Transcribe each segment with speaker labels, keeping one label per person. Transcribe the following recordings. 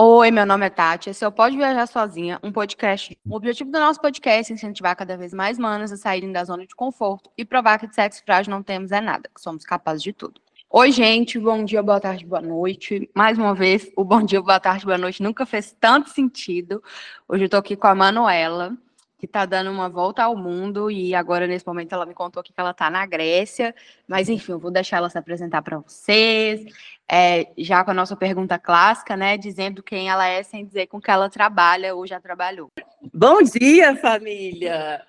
Speaker 1: Oi, meu nome é Tati. Esse é o Pode Viajar Sozinha, um podcast. O objetivo do nosso podcast é incentivar cada vez mais manas a saírem da zona de conforto e provar que de sexo frágil não temos é nada, que somos capazes de tudo. Oi, gente, bom dia, boa tarde, boa noite. Mais uma vez, o bom dia, boa tarde, boa noite nunca fez tanto sentido. Hoje eu tô aqui com a Manuela que está dando uma volta ao mundo e agora nesse momento ela me contou que ela está na Grécia, mas enfim, eu vou deixar ela se apresentar para vocês, é, já com a nossa pergunta clássica, né, dizendo quem ela é sem dizer com que ela trabalha ou já trabalhou.
Speaker 2: Bom dia, família!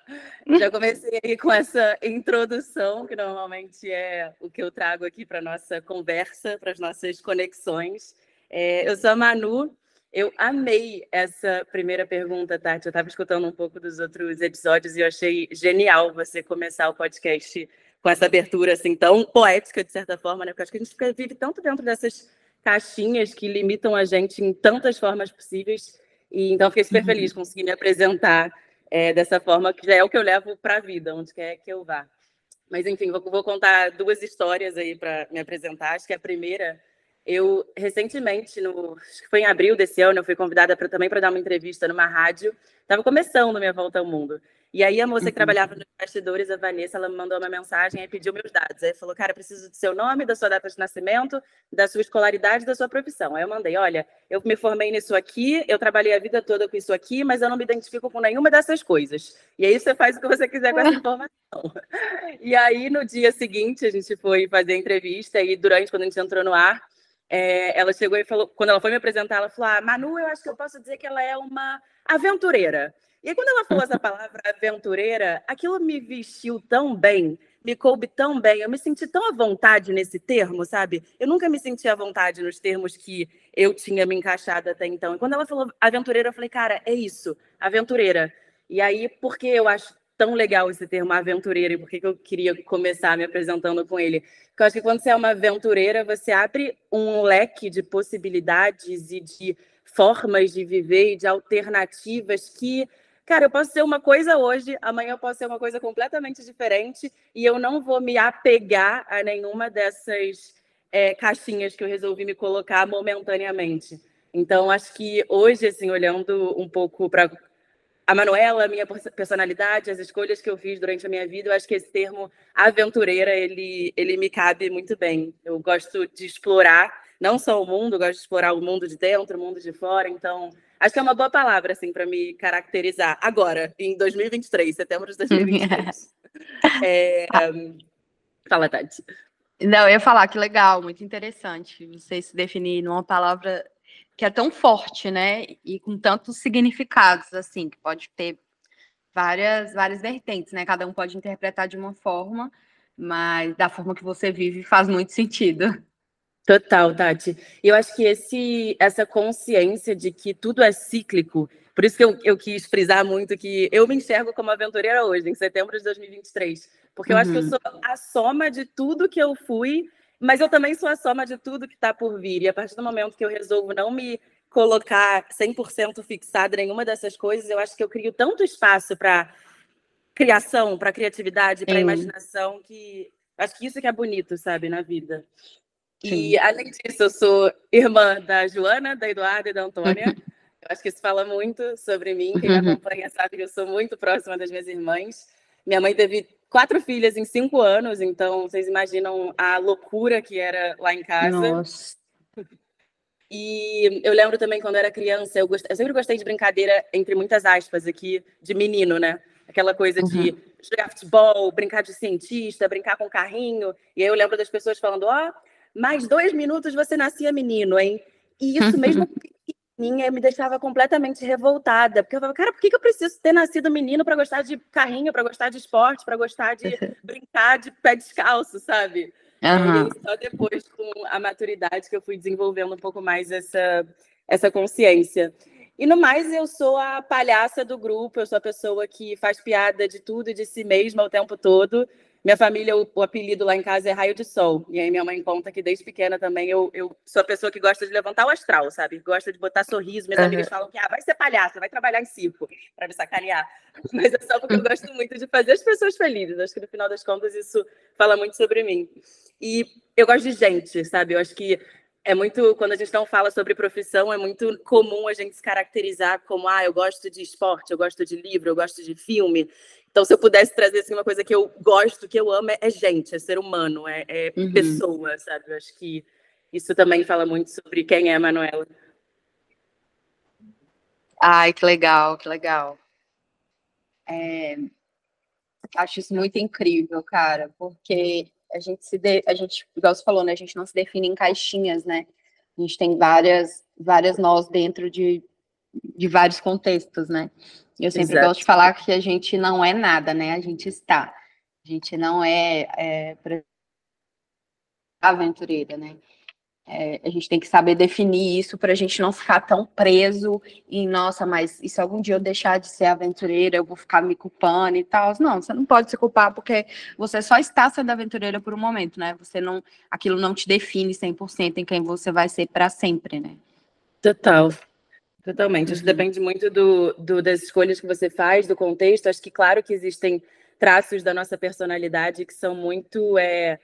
Speaker 2: Já comecei aí com essa introdução, que normalmente é o que eu trago aqui para nossa conversa, para as nossas conexões. É, eu sou a Manu, eu amei essa primeira pergunta, Tati. Eu estava escutando um pouco dos outros episódios e eu achei genial você começar o podcast com essa abertura assim tão poética, de certa forma, né? Porque acho que a gente vive tanto dentro dessas caixinhas que limitam a gente em tantas formas possíveis. E então fiquei super feliz de uhum. conseguir me apresentar é, dessa forma, que já é o que eu levo para a vida, onde quer que eu vá. Mas enfim, vou, vou contar duas histórias aí para me apresentar. Acho que a primeira eu, recentemente, no, acho que foi em abril desse ano, eu fui convidada pra, também para dar uma entrevista numa rádio. Estava começando minha volta ao mundo. E aí a moça que uhum. trabalhava nos bastidores, a Vanessa, ela me mandou uma mensagem e pediu meus dados. Aí falou, cara, preciso do seu nome, da sua data de nascimento, da sua escolaridade, da sua profissão. Aí eu mandei, olha, eu me formei nisso aqui, eu trabalhei a vida toda com isso aqui, mas eu não me identifico com nenhuma dessas coisas. E aí você faz o que você quiser com essa informação. e aí no dia seguinte a gente foi fazer a entrevista e durante, quando a gente entrou no ar, é, ela chegou e falou, quando ela foi me apresentar, ela falou: ah, Manu, eu acho que eu posso dizer que ela é uma aventureira. E aí, quando ela falou essa palavra aventureira, aquilo me vestiu tão bem, me coube tão bem, eu me senti tão à vontade nesse termo, sabe? Eu nunca me senti à vontade nos termos que eu tinha me encaixado até então. E quando ela falou aventureira, eu falei, cara, é isso, aventureira. E aí, porque eu acho tão legal esse termo aventureira e por que eu queria começar me apresentando com ele. Porque eu acho que quando você é uma aventureira, você abre um leque de possibilidades e de formas de viver e de alternativas que, cara, eu posso ser uma coisa hoje, amanhã eu posso ser uma coisa completamente diferente e eu não vou me apegar a nenhuma dessas é, caixinhas que eu resolvi me colocar momentaneamente. Então, acho que hoje, assim, olhando um pouco para a Manuela, a minha personalidade, as escolhas que eu fiz durante a minha vida, eu acho que esse termo aventureira, ele, ele me cabe muito bem. Eu gosto de explorar não só o mundo, gosto de explorar o mundo de dentro, o mundo de fora, então acho que é uma boa palavra assim para me caracterizar agora, em 2023, setembro de 2023. é, um... Fala, Tati.
Speaker 1: Não, eu ia falar que legal, muito interessante você se definir numa palavra que é tão forte, né? E com tantos significados, assim, que pode ter várias, várias vertentes, né? Cada um pode interpretar de uma forma, mas da forma que você vive faz muito sentido.
Speaker 2: Total, Tati. E eu acho que esse, essa consciência de que tudo é cíclico, por isso que eu, eu quis frisar muito que eu me enxergo como aventureira hoje, em setembro de 2023. Porque eu uhum. acho que eu uhum. sou a soma de tudo que eu fui mas eu também sou a soma de tudo que está por vir. E a partir do momento que eu resolvo não me colocar 100% fixada em nenhuma dessas coisas, eu acho que eu crio tanto espaço para criação, para criatividade, para imaginação, que acho que isso que é bonito, sabe, na vida. Sim. E, além disso, eu sou irmã da Joana, da Eduarda e da Antônia. eu acho que isso fala muito sobre mim. Quem me uhum. acompanha sabe que eu sou muito próxima das minhas irmãs. Minha mãe teve quatro filhas em cinco anos, então vocês imaginam a loucura que era lá em casa.
Speaker 1: Nossa.
Speaker 2: E eu lembro também quando eu era criança, eu, gost... eu sempre gostei de brincadeira, entre muitas aspas aqui, de menino, né? Aquela coisa uhum. de jogar futebol, brincar de cientista, brincar com carrinho. E aí eu lembro das pessoas falando: ó, oh, mais dois minutos você nascia menino, hein? E isso mesmo minha me deixava completamente revoltada, porque eu falava, cara, por que, que eu preciso ter nascido menino para gostar de carrinho, para gostar de esporte, para gostar de brincar de pé descalço, sabe? Uhum. E só depois, com a maturidade, que eu fui desenvolvendo um pouco mais essa, essa consciência. E no mais, eu sou a palhaça do grupo, eu sou a pessoa que faz piada de tudo e de si mesma o tempo todo. Minha família, o, o, apelido lá em casa é Raio de Sol. E aí minha mãe conta que desde pequena também eu, eu sou a pessoa que gosta de levantar o astral, sabe? Gosta de botar sorriso. Minhas uhum. amigas falam que ah, vai ser palhaça, vai trabalhar em circo, para me sacanear. Mas é só porque eu gosto muito de fazer as pessoas felizes. Acho que no final das contas isso fala muito sobre mim. E eu gosto de gente, sabe? Eu acho que é muito, quando a gente não fala sobre profissão, é muito comum a gente se caracterizar como, ah, eu gosto de esporte, eu gosto de livro, eu gosto de filme. Então, se eu pudesse trazer assim, uma coisa que eu gosto, que eu amo, é, é gente, é ser humano, é, é uhum. pessoa, sabe? Eu acho que isso também fala muito sobre quem é a Manuela.
Speaker 1: Ai, que legal, que legal. É, acho isso muito incrível, cara, porque a gente se de, a gente, igual você falou, né? A gente não se define em caixinhas, né? A gente tem várias, várias nós dentro de, de vários contextos, né? Eu sempre Exato. gosto de falar que a gente não é nada, né? A gente está. A gente não é, é aventureira, né? É, a gente tem que saber definir isso para a gente não ficar tão preso em, nossa, mas e se algum dia eu deixar de ser aventureira, eu vou ficar me culpando e tal. Não, você não pode se culpar porque você só está sendo aventureira por um momento, né? Você não, aquilo não te define 100% em quem você vai ser para sempre, né?
Speaker 2: Total. Totalmente. Isso uhum. depende muito do, do, das escolhas que você faz, do contexto. Acho que, claro, que existem traços da nossa personalidade que são muito. É,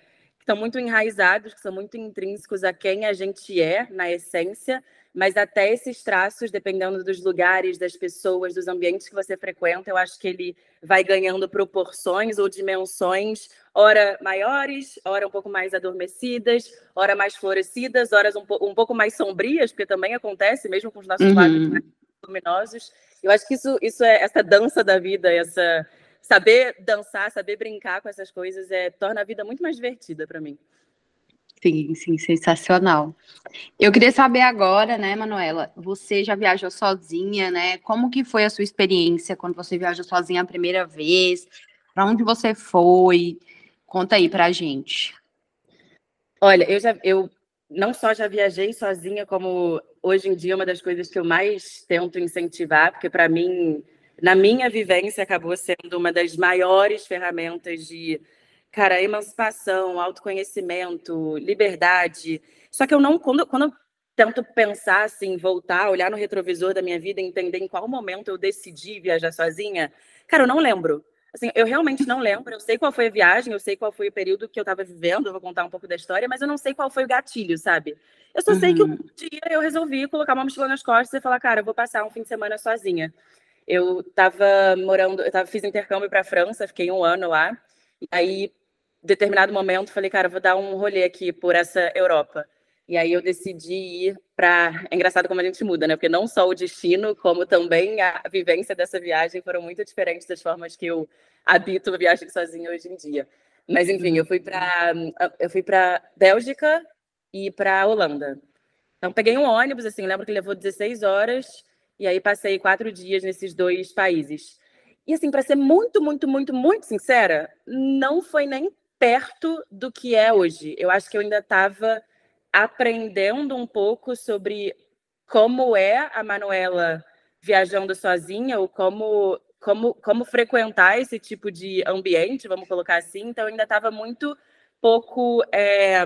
Speaker 2: estão muito enraizados, que são muito intrínsecos a quem a gente é, na essência, mas até esses traços, dependendo dos lugares, das pessoas, dos ambientes que você frequenta, eu acho que ele vai ganhando proporções ou dimensões, ora maiores, ora um pouco mais adormecidas, ora mais florescidas, horas um, um pouco mais sombrias, porque também acontece, mesmo com os nossos uhum. luminosos. Eu acho que isso, isso é essa dança da vida, essa saber dançar, saber brincar com essas coisas é torna a vida muito mais divertida para mim.
Speaker 1: Sim, sim, sensacional. Eu queria saber agora, né, Manuela, você já viajou sozinha, né? Como que foi a sua experiência quando você viajou sozinha a primeira vez? Para onde você foi? Conta aí pra gente.
Speaker 2: Olha, eu já eu não só já viajei sozinha, como hoje em dia uma das coisas que eu mais tento incentivar, porque para mim na minha vivência, acabou sendo uma das maiores ferramentas de, cara, emancipação, autoconhecimento, liberdade. Só que eu não, quando, quando eu tento pensar assim, voltar, olhar no retrovisor da minha vida, entender em qual momento eu decidi viajar sozinha, cara, eu não lembro. Assim, eu realmente não lembro. Eu sei qual foi a viagem, eu sei qual foi o período que eu estava vivendo, eu vou contar um pouco da história, mas eu não sei qual foi o gatilho, sabe? Eu só uhum. sei que um uhum. dia eu resolvi colocar uma mochila nas costas e falar, cara, eu vou passar um fim de semana sozinha. Eu estava morando, eu tava, fiz intercâmbio para a França, fiquei um ano lá. E aí, em determinado momento, falei, cara, vou dar um rolê aqui por essa Europa. E aí eu decidi ir para. É engraçado como a gente muda, né? Porque não só o destino, como também a vivência dessa viagem foram muito diferentes das formas que eu habito a viagem sozinha hoje em dia. Mas enfim, eu fui para eu fui para Bélgica e para Holanda. Então peguei um ônibus, assim, lembro que levou 16 horas e aí passei quatro dias nesses dois países. E assim, para ser muito, muito, muito, muito sincera, não foi nem perto do que é hoje. Eu acho que eu ainda estava aprendendo um pouco sobre como é a Manuela viajando sozinha, ou como, como, como frequentar esse tipo de ambiente, vamos colocar assim. Então, eu ainda estava muito pouco. É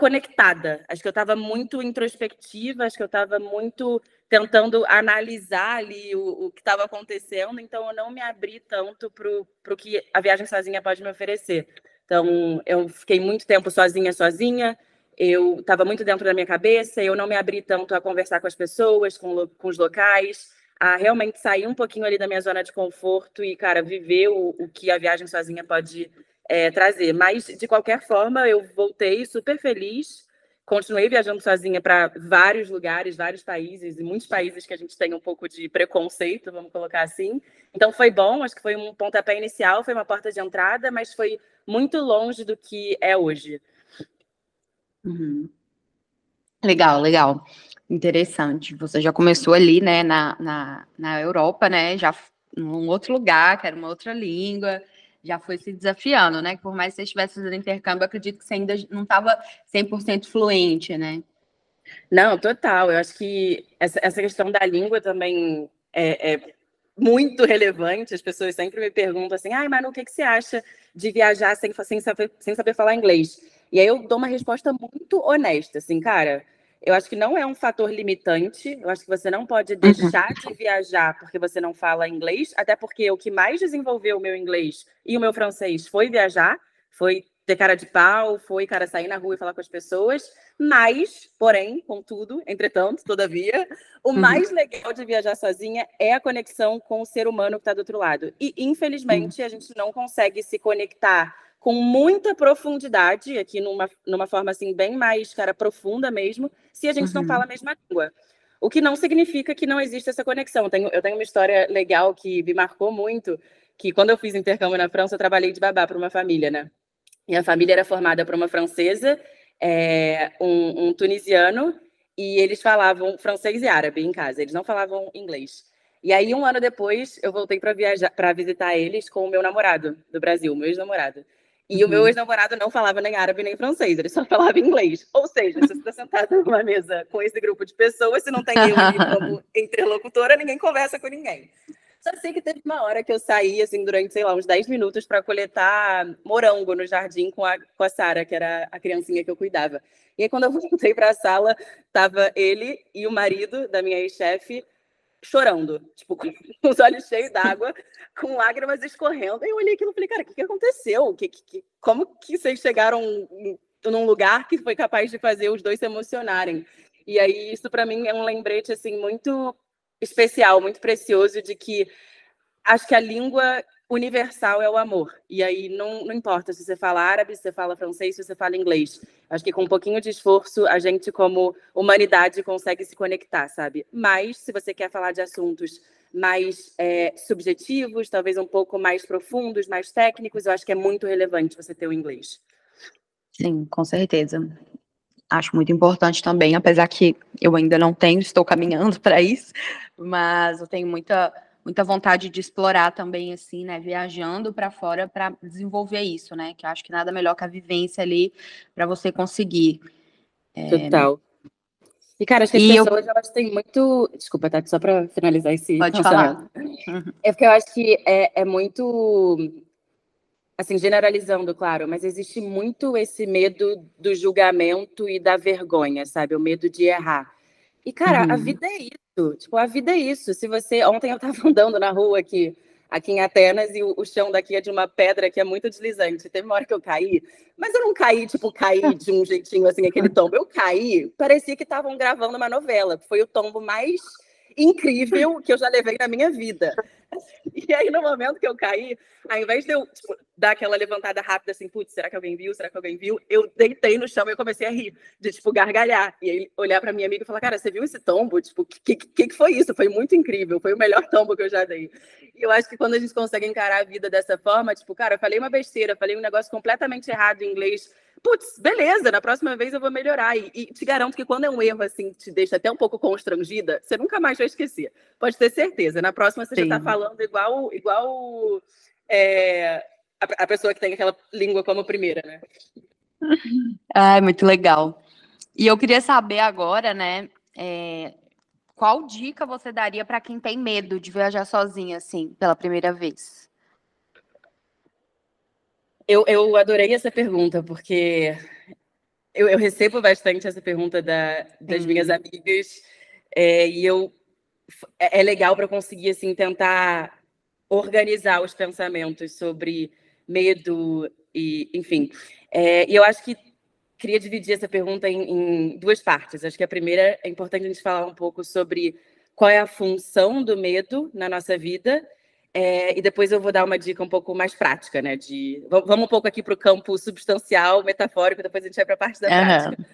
Speaker 2: conectada. Acho que eu estava muito introspectiva, acho que eu estava muito tentando analisar ali o, o que estava acontecendo, então eu não me abri tanto para o que a viagem sozinha pode me oferecer. Então, eu fiquei muito tempo sozinha, sozinha, eu estava muito dentro da minha cabeça, eu não me abri tanto a conversar com as pessoas, com, com os locais, a realmente sair um pouquinho ali da minha zona de conforto e, cara, viver o, o que a viagem sozinha pode é, trazer. Mas, de qualquer forma, eu voltei super feliz. Continuei viajando sozinha para vários lugares, vários países, e muitos países que a gente tem um pouco de preconceito, vamos colocar assim. Então foi bom, acho que foi um pontapé inicial, foi uma porta de entrada, mas foi muito longe do que é hoje.
Speaker 1: Uhum. Legal, legal. Interessante. Você já começou ali, né, na, na, na Europa, né, já num outro lugar, que era uma outra língua, já foi se desafiando, né? Por mais que você estivesse fazendo intercâmbio, acredito que você ainda não estava 100% fluente, né?
Speaker 2: Não, total. Eu acho que essa, essa questão da língua também é, é, muito relevante. As pessoas sempre me perguntam assim, ai, Manu, o que, que você acha de viajar sem, sem, saber, sem saber falar inglês? E aí eu dou uma resposta muito honesta, assim, cara, eu acho que não é um fator limitante. Eu acho que você não pode uhum. deixar de viajar porque você não fala inglês, até porque o que mais desenvolveu o meu inglês e o meu francês foi viajar, foi ter cara de pau, foi, cara, sair na rua e falar com as pessoas. Mas, porém, contudo, entretanto, todavia, o uhum. mais legal de viajar sozinha é a conexão com o ser humano que está do outro lado. E, infelizmente, uhum. a gente não consegue se conectar com muita profundidade, aqui numa, numa forma assim, bem mais, cara, profunda mesmo, se a gente uhum. não fala a mesma língua. O que não significa que não existe essa conexão. Eu tenho, eu tenho uma história legal que me marcou muito, que quando eu fiz intercâmbio na França, eu trabalhei de babá para uma família, né? Minha família era formada por uma francesa, é, um, um, tunisiano, e eles falavam francês e árabe em casa, eles não falavam inglês. E aí, um ano depois, eu voltei para viajar, para visitar eles com o meu namorado do Brasil, meu ex-namorado. E uhum. o meu uhum. ex-namorado não falava nem árabe nem francês, ele só falava inglês. Ou seja, se você está sentado numa mesa com esse grupo de pessoas, se não tem eu ali como interlocutora, ninguém conversa com ninguém. Só sei que teve uma hora que eu saí, assim, durante, sei lá, uns 10 minutos para coletar morango no jardim com a, com a Sara, que era a criancinha que eu cuidava. E aí, quando eu voltei para a sala, tava ele e o marido da minha ex-chefe chorando, tipo, com os olhos cheios d'água, com lágrimas escorrendo. E eu olhei aquilo e falei, cara, o que, que aconteceu? Que, que, como que vocês chegaram num lugar que foi capaz de fazer os dois se emocionarem? E aí, isso para mim é um lembrete, assim, muito especial, muito precioso de que acho que a língua universal é o amor. E aí não, não importa se você fala árabe, se você fala francês, se você fala inglês. Acho que com um pouquinho de esforço a gente, como humanidade, consegue se conectar, sabe? Mas se você quer falar de assuntos mais é, subjetivos, talvez um pouco mais profundos, mais técnicos, eu acho que é muito relevante você ter o inglês.
Speaker 1: Sim, com certeza acho muito importante também, apesar que eu ainda não tenho, estou caminhando para isso, mas eu tenho muita muita vontade de explorar também assim, né, viajando para fora para desenvolver isso, né? Que acho que nada melhor que a vivência ali para você conseguir.
Speaker 2: É... Total. E, cara, acho que as e pessoas eu... elas têm muito. Desculpa, Tati, só para finalizar esse.
Speaker 1: Pode falar.
Speaker 2: É porque eu acho que é, é muito assim, generalizando, claro, mas existe muito esse medo do julgamento e da vergonha, sabe? O medo de errar. E, cara, uhum. a vida é isso. Tipo, a vida é isso. Se você. Ontem eu estava andando na rua aqui, aqui em Atenas, e o, o, chão daqui é de uma pedra que é muito deslizante. Teve uma hora que eu caí, mas eu não caí, tipo, caí de um jeitinho assim, aquele tombo. Eu caí, parecia que estavam gravando uma novela. Foi o tombo mais incrível que eu já levei na minha vida. E aí, no momento que eu caí, ao invés de eu tipo, dar aquela levantada rápida, assim, putz, será que alguém viu? Será que alguém viu? Eu deitei no chão e eu comecei a rir, de, tipo, gargalhar. E olhar para minha amiga e falar, cara, você viu esse tombo? Tipo, o que, que, que foi isso? Foi muito incrível, foi o melhor tombo que eu já dei. E eu acho que quando a gente consegue encarar a vida dessa forma, tipo, cara, eu falei uma besteira, falei um negócio completamente errado em inglês, putz, beleza, na próxima vez eu vou melhorar. E, e, te garanto que quando é um erro assim, te deixa até um pouco constrangida, você nunca mais vai esquecer. Pode ter certeza. Na próxima você Sim. já está falando igual, igual é, a, a, pessoa que tem aquela língua como primeira, né?
Speaker 1: Ai, muito legal. E eu queria saber agora, né? É, qual dica você daria para quem tem medo de viajar sozinha, assim, pela primeira vez?
Speaker 2: Eu, eu adorei essa pergunta, porque eu, eu recebo bastante essa pergunta da, das minhas amigas, é, e eu é, é legal para conseguir assim tentar organizar os pensamentos sobre medo e, enfim. É, e eu acho que queria dividir essa pergunta em, em, duas partes. Acho que a primeira é importante a gente falar um pouco sobre qual é a função do medo na nossa vida é, e depois eu vou dar uma dica um pouco mais prática, né? De vamos um pouco aqui para o campo substancial, metafórico, depois a gente vai para a parte da uhum. prática.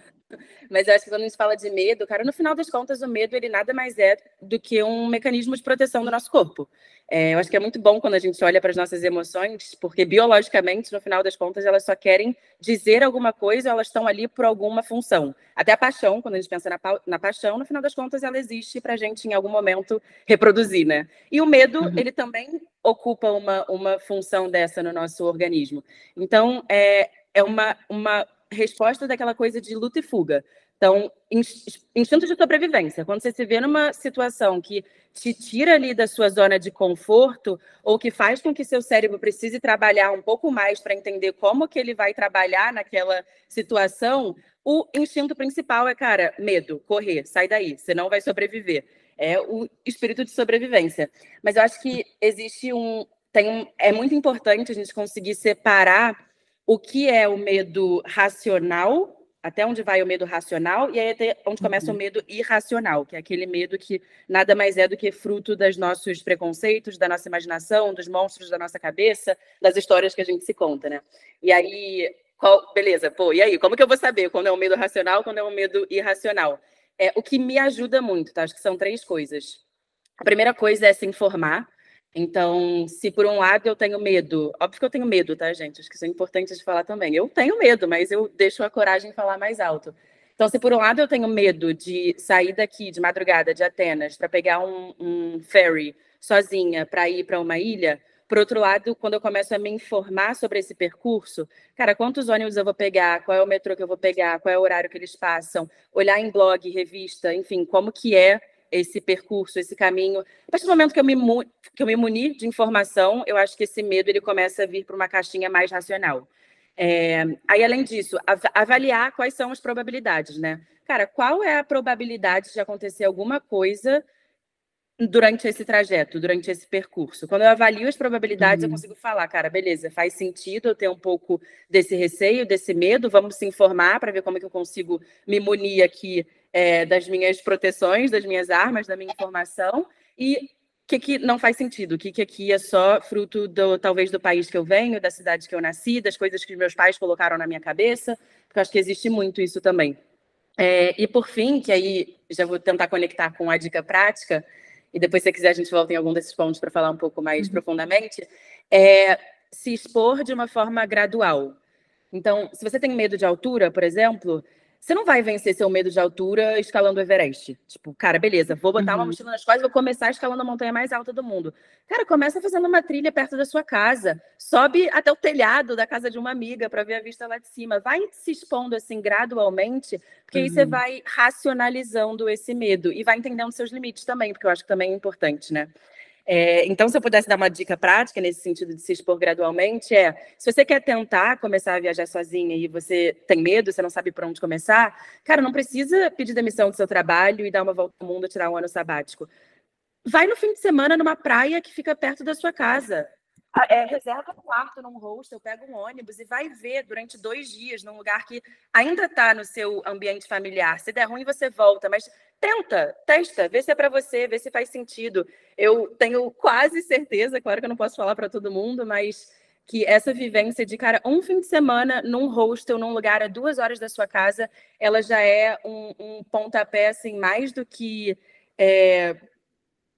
Speaker 2: Mas eu acho que quando a gente fala de medo, cara, no final das contas, o medo ele nada mais é do que um mecanismo de proteção do nosso corpo. É, eu acho que é muito bom quando a gente olha para as nossas emoções, porque biologicamente, no final das contas, elas só querem dizer alguma coisa, elas estão ali por alguma função. Até a paixão, quando a gente pensa na, pa na paixão, no final das contas, ela existe para a gente, em algum momento, reproduzir, né? E o medo, uhum. ele também ocupa uma, uma função dessa no nosso organismo. Então, é, é uma, uma resposta daquela coisa de luta e fuga. Então, instinto de sobrevivência. Quando você se vê numa situação que te tira ali da sua zona de conforto ou que faz com que seu cérebro precise trabalhar um pouco mais para entender como que ele vai trabalhar naquela situação, o instinto principal é, cara, medo, correr, sai daí, você não vai sobreviver. É o espírito de sobrevivência. Mas eu acho que existe um, tem um, é muito importante a gente conseguir separar o que é o medo racional até onde vai o medo racional e aí até onde começa uhum. o medo irracional, que é aquele medo que nada mais é do que fruto dos nossos preconceitos, da nossa imaginação, dos monstros da nossa cabeça, das histórias que a gente se conta, né? E aí, qual, beleza, pô, e aí, como que eu vou saber quando é um medo racional, quando é um medo irracional? É, o que me ajuda muito, tá? Acho que são três coisas. A primeira coisa é se informar, então, se por um lado eu tenho medo, óbvio que eu tenho medo, tá, gente? Acho que isso é importante de falar também. Eu tenho medo, mas eu deixo a coragem falar mais alto. Então, se por um lado eu tenho medo de sair daqui de madrugada de Atenas para pegar um, um ferry sozinha para ir para uma ilha, por outro lado, quando eu começo a me informar sobre esse percurso, cara, quantos ônibus eu vou pegar, qual é o metrô que eu vou pegar, qual é o horário que eles passam, olhar em blog, revista, enfim, como que é esse percurso, esse caminho. A partir do momento que eu me, que eu me munir de informação, eu acho que esse medo ele começa a vir para uma caixinha mais racional. É, aí, além disso, avaliar quais são as probabilidades, né? Cara, qual é a probabilidade de acontecer alguma coisa durante esse trajeto, durante esse percurso? Quando eu avalio as probabilidades, uhum. eu consigo falar, cara, beleza, faz sentido eu ter um pouco desse receio, desse medo, vamos se informar para ver como é que eu consigo me munir aqui é, das minhas proteções, das minhas armas, da minha informação, e o que, que não faz sentido, o que, que aqui é só fruto, do, talvez, do país que eu venho, da cidade que eu nasci, das coisas que meus pais colocaram na minha cabeça, porque eu acho que existe muito isso também. É, e por fim, que aí já vou tentar conectar com a dica prática, e depois, se quiser, a gente volta em algum desses pontos para falar um pouco mais uhum. profundamente, é se expor de uma forma gradual. Então, se você tem medo de altura, por exemplo, você não vai vencer seu medo de altura escalando o Everest. Tipo, cara, beleza, vou botar uhum. uma mochila nas costas e vou começar escalando a montanha mais alta do mundo. Cara, começa fazendo uma trilha perto da sua casa. Sobe até o telhado da casa de uma amiga para ver a vista lá de cima. Vai se expondo assim gradualmente, porque uhum. aí você uhum. vai racionalizando esse medo e vai entendendo seus limites também, porque eu acho que também é importante, né? É, então, se eu pudesse dar uma dica prática nesse sentido de se expor gradualmente, é: se você quer tentar começar a viajar sozinha e você tem medo, você não sabe por onde começar, cara, não precisa pedir demissão do seu trabalho e dar uma volta ao mundo, tirar um ano sabático. Vai no fim de semana numa praia que fica perto da sua casa. Ah, é, reserva um quarto num hostel, pega um ônibus e vai ver durante dois dias num lugar que ainda está no seu ambiente familiar. Se der ruim, você volta, mas tenta, testa, vê se é para você, vê se faz sentido. Eu tenho quase certeza, claro que eu não posso falar para todo mundo, mas que essa vivência de, cara, um fim de semana num hostel, num lugar a duas horas da sua casa, ela já é um, um pontapé, assim, mais do que é,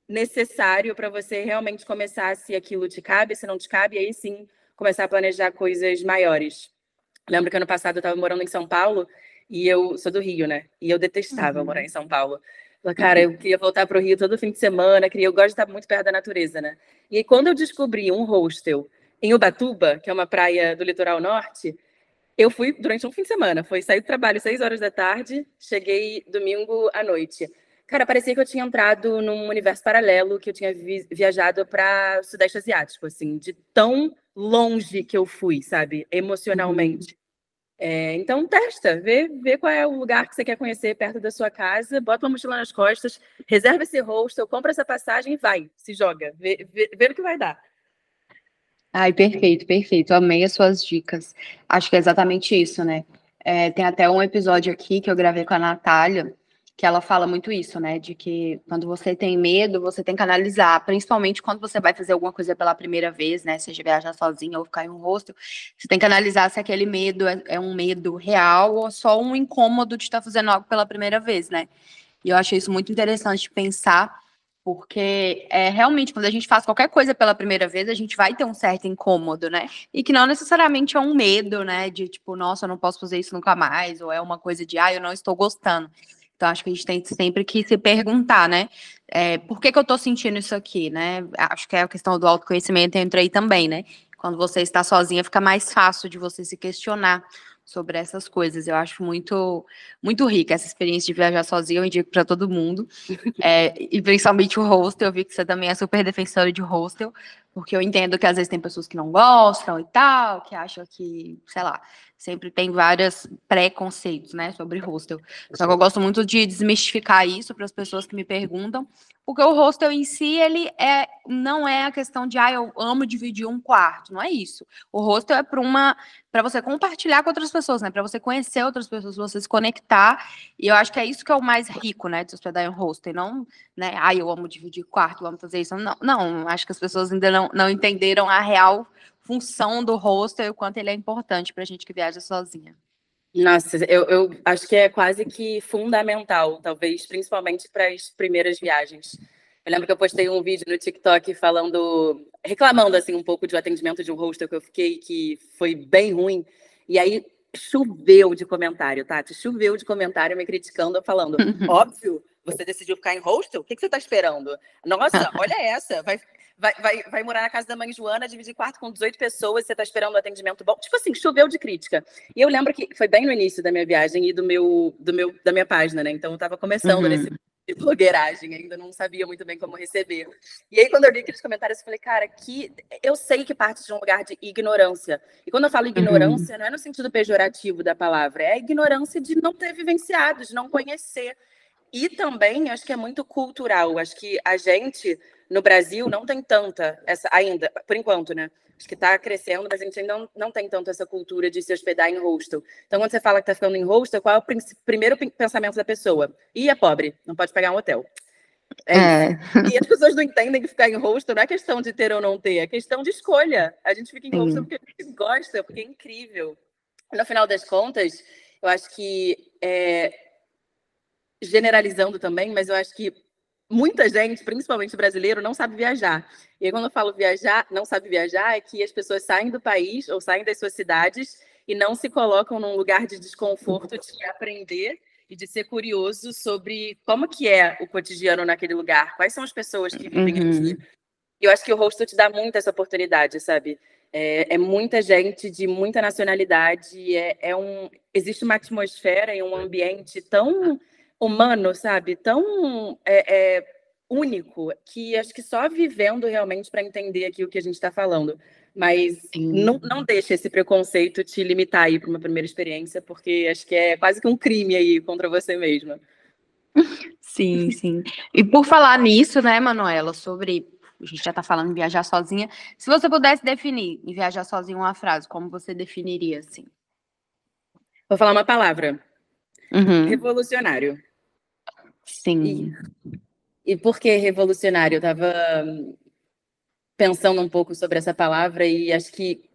Speaker 2: necessário para você realmente começar se aquilo te cabe, se não te cabe, aí sim começar a planejar coisas maiores. Lembro que ano passado eu estava morando em São Paulo e eu sou do Rio, né? E eu detestava uhum. morar em São Paulo. Cara, eu queria voltar para o Rio todo fim de semana, queria, eu gosto de estar muito perto da natureza, né? E aí, quando eu descobri um hostel em Ubatuba, que é uma praia do litoral norte, eu fui durante um fim de semana. Foi sair do trabalho seis horas da tarde, cheguei domingo à noite. Cara, parecia que eu tinha entrado num universo paralelo, que eu tinha vi viajado para o Sudeste Asiático, assim, de tão longe que eu fui, sabe, emocionalmente. É, então, testa, vê, vê qual é o lugar que você quer conhecer perto da sua casa, bota uma mochila nas costas, reserva esse hostel, compra essa passagem e vai, se joga, vê, vê, vê o que vai dar.
Speaker 1: Ai, perfeito, perfeito. Amei as suas dicas. Acho que é exatamente isso, né? É, tem até um episódio aqui que eu gravei com a Natália, que ela fala muito isso, né? De que quando você tem medo, você tem que analisar, principalmente quando você vai fazer alguma coisa pela primeira vez, né? Seja viajar sozinha ou ficar em um rosto, você tem que analisar se aquele medo é, é um medo real ou só um incômodo de estar fazendo algo pela primeira vez, né? E eu achei isso muito interessante pensar, porque é realmente quando a gente faz qualquer coisa pela primeira vez, a gente vai ter um certo incômodo, né? E que não necessariamente é um medo, né? De tipo, nossa, eu não posso fazer isso nunca mais, ou é uma coisa de, ah, eu não estou gostando então, acho que a gente tem sempre que se perguntar, né? É, por que, que eu estou sentindo isso aqui, né? Acho que é a questão do autoconhecimento entra aí também, né? Quando você está sozinha, fica mais fácil de você se questionar sobre essas coisas. Eu acho muito muito rica essa experiência de viajar sozinha, eu indico para todo mundo. É, e principalmente o hostel, eu vi que você também é super defensora de hostel, porque eu entendo que às vezes tem pessoas que não gostam e tal, que acham que, sei lá, sempre tem vários preconceitos, né, sobre hostel. Só que eu gosto muito de desmistificar isso para as pessoas que me perguntam, porque o hostel em si, ele é, não é a questão de, ah, eu amo dividir um quarto, não é isso. O hostel é para uma, para você compartilhar com outras pessoas, né, para você conhecer outras pessoas, você se conectar, e eu acho que é isso que é o mais rico, né, de se hospedar em hostel, não, né, ah, eu amo dividir quarto, amo fazer isso, não, não, acho que as pessoas ainda não, não entenderam a real função do hostel e o quanto ele é importante para a gente que viaja sozinha.
Speaker 2: Nossa, eu, eu, acho que é quase que fundamental, talvez principalmente para as primeiras viagens. Eu lembro que eu postei um vídeo no TikTok falando, reclamando assim um pouco de um atendimento de um hostel que eu fiquei que foi bem ruim. E aí choveu de comentário, Tati, choveu de comentário me criticando, falando, óbvio, você decidiu ficar em hostel? O que, que você está esperando? Nossa, olha essa, vai, vai, vai, vai morar na casa da mãe Joana, dividir quarto com 18 pessoas, você está esperando um atendimento bom. Tipo assim, choveu de crítica. E eu lembro que foi bem no início da minha viagem e do meu, do meu, da minha página, né? Então eu estava começando uhum. nesse blogueiragem, ainda não sabia muito bem como receber. E aí, quando eu li aqueles comentários, eu falei, cara, que eu sei que parte de um lugar de ignorância. E quando eu falo ignorância, uhum. não é no sentido pejorativo da palavra, é a ignorância de não ter vivenciado, de não conhecer. E também acho que é muito cultural. Acho que a gente no Brasil não tem tanta essa ainda, por enquanto, né? Acho que está crescendo, mas a gente ainda não, não tem tanto essa cultura de se hospedar em hostel. Então, quando você fala que está ficando em hostel, qual é o primeiro pensamento da pessoa? Ih, é pobre, não pode pegar um hotel. É é. E as pessoas não entendem que ficar em hostel não é questão de ter ou não ter, é questão de escolha. A gente fica em Sim. hostel porque a gente gosta, porque é incrível. No final das contas, eu acho que é, generalizando também, mas eu acho que muita gente, principalmente brasileiro, não sabe viajar. E aí, quando eu falo viajar, não sabe viajar, é que as pessoas saem do país ou saem das suas cidades e não se colocam num lugar de desconforto de aprender e de ser curioso sobre como que é o cotidiano naquele lugar, quais são as pessoas que vivem uhum. aqui. Eu acho que o hostel te dá muito essa oportunidade, sabe? É, é muita gente de muita nacionalidade, é, é um, existe uma atmosfera e um ambiente tão humano, sabe? Tão é, é, único que acho que só vivendo realmente para entender aqui o que a gente está falando. Mas não, não deixe esse preconceito te limitar aí para uma primeira experiência, porque acho que é quase que um crime aí contra você mesma.
Speaker 1: Sim, sim. E por falar nisso, né, Manuela, sobre. A gente já está falando em viajar sozinha. Se você pudesse definir em viajar sozinha uma frase, como você definiria assim?
Speaker 2: Vou falar uma palavra. Uhum. Revolucionário.
Speaker 1: Sim.
Speaker 2: E, e por que revolucionário? Eu estava pensando um pouco sobre essa palavra e acho que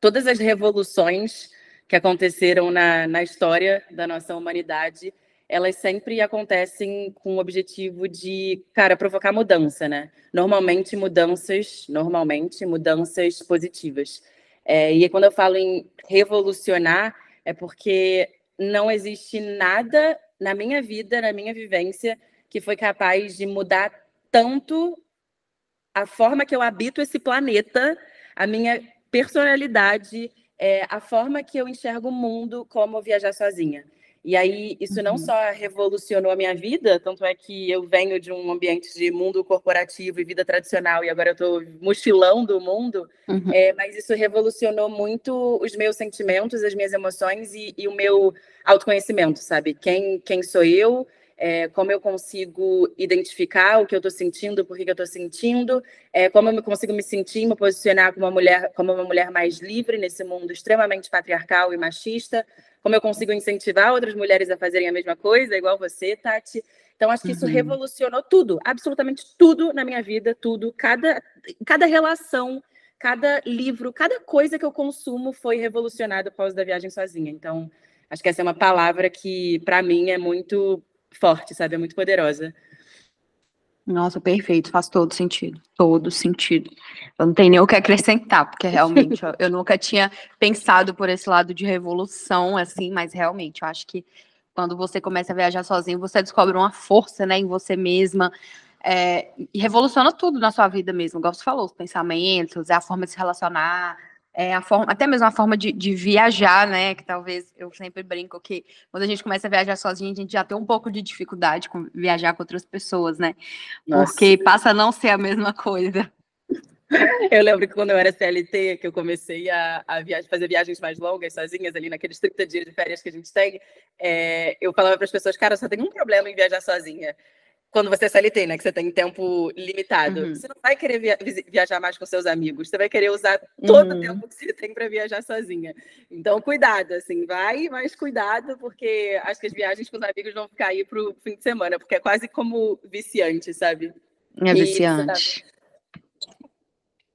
Speaker 2: todas as revoluções que aconteceram na, na história da nossa humanidade, elas sempre acontecem com o objetivo de, cara, provocar mudança, né? Normalmente mudanças, normalmente mudanças positivas. É, e quando eu falo em revolucionar, é porque não existe nada na minha vida, na minha vivência, que foi capaz de mudar tanto a forma que eu habito esse planeta, a minha personalidade, é, a forma que eu enxergo o mundo como viajar sozinha. E aí, isso não uhum. só revolucionou a minha vida, tanto é que eu venho de um ambiente de mundo corporativo e vida tradicional, e agora eu estou mochilando o mundo, uhum. é, mas isso revolucionou muito os meus sentimentos, as minhas emoções e, e o meu autoconhecimento, sabe? Quem, quem sou eu, é, como eu consigo identificar o que eu estou sentindo, por que, que eu estou sentindo, é, como eu consigo me sentir, me posicionar como uma mulher, como uma mulher mais livre nesse mundo extremamente patriarcal e machista, como eu consigo incentivar outras mulheres a fazerem a mesma coisa, igual você, Tati. Então, acho que isso uhum. revolucionou tudo, absolutamente tudo na minha vida, tudo, cada, cada relação, cada livro, cada coisa que eu consumo foi revolucionado por causa da viagem sozinha. Então, acho que essa é uma palavra que, para mim, é muito forte, sabe? É muito poderosa.
Speaker 1: Nossa, perfeito, faz todo sentido, todo sentido. Eu não tenho nem o que acrescentar, porque realmente eu, eu nunca tinha pensado por esse lado de revolução, assim, mas realmente eu acho que quando você começa a viajar sozinho, você descobre uma força, né, em você mesma, é, e revoluciona tudo na sua vida mesmo, igual você falou, os pensamentos, a forma de se relacionar, é, a forma, até mesmo a forma de, de, viajar, né? Que talvez eu sempre brinco que quando a gente começa a viajar sozinho, a gente já tem um pouco de dificuldade com viajar com outras pessoas, né? Nossa. Porque passa a não ser a mesma coisa.
Speaker 2: Eu lembro que quando eu era CLT, que eu comecei a, a viagem, fazer viagens mais longas, sozinhas, ali naqueles 30 dias de férias que a gente tem, é, eu falava para as pessoas, cara, só tem um problema em viajar sozinha. Quando você é CLT, né? Que você tem tempo limitado. Uhum. Você não vai querer via viajar mais com seus amigos. Você vai querer usar todo uhum. o tempo que você tem para viajar sozinha. Então, cuidado, assim, vai, mas cuidado, porque acho que as viagens com os amigos vão ficar aí pro fim de semana, porque é quase como viciante, sabe?
Speaker 1: É viciante.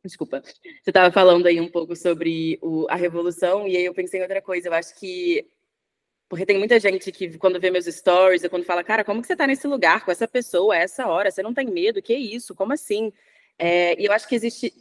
Speaker 2: Desculpa. Você estava falando aí um pouco sobre o, a revolução, e aí eu pensei em outra coisa. Eu acho que. Porque tem muita gente que, quando vê meus stories, quando fala, cara, como que você está nesse lugar com essa pessoa, a essa hora? Você não tem medo? Que isso? Como assim? É, e eu acho que existe,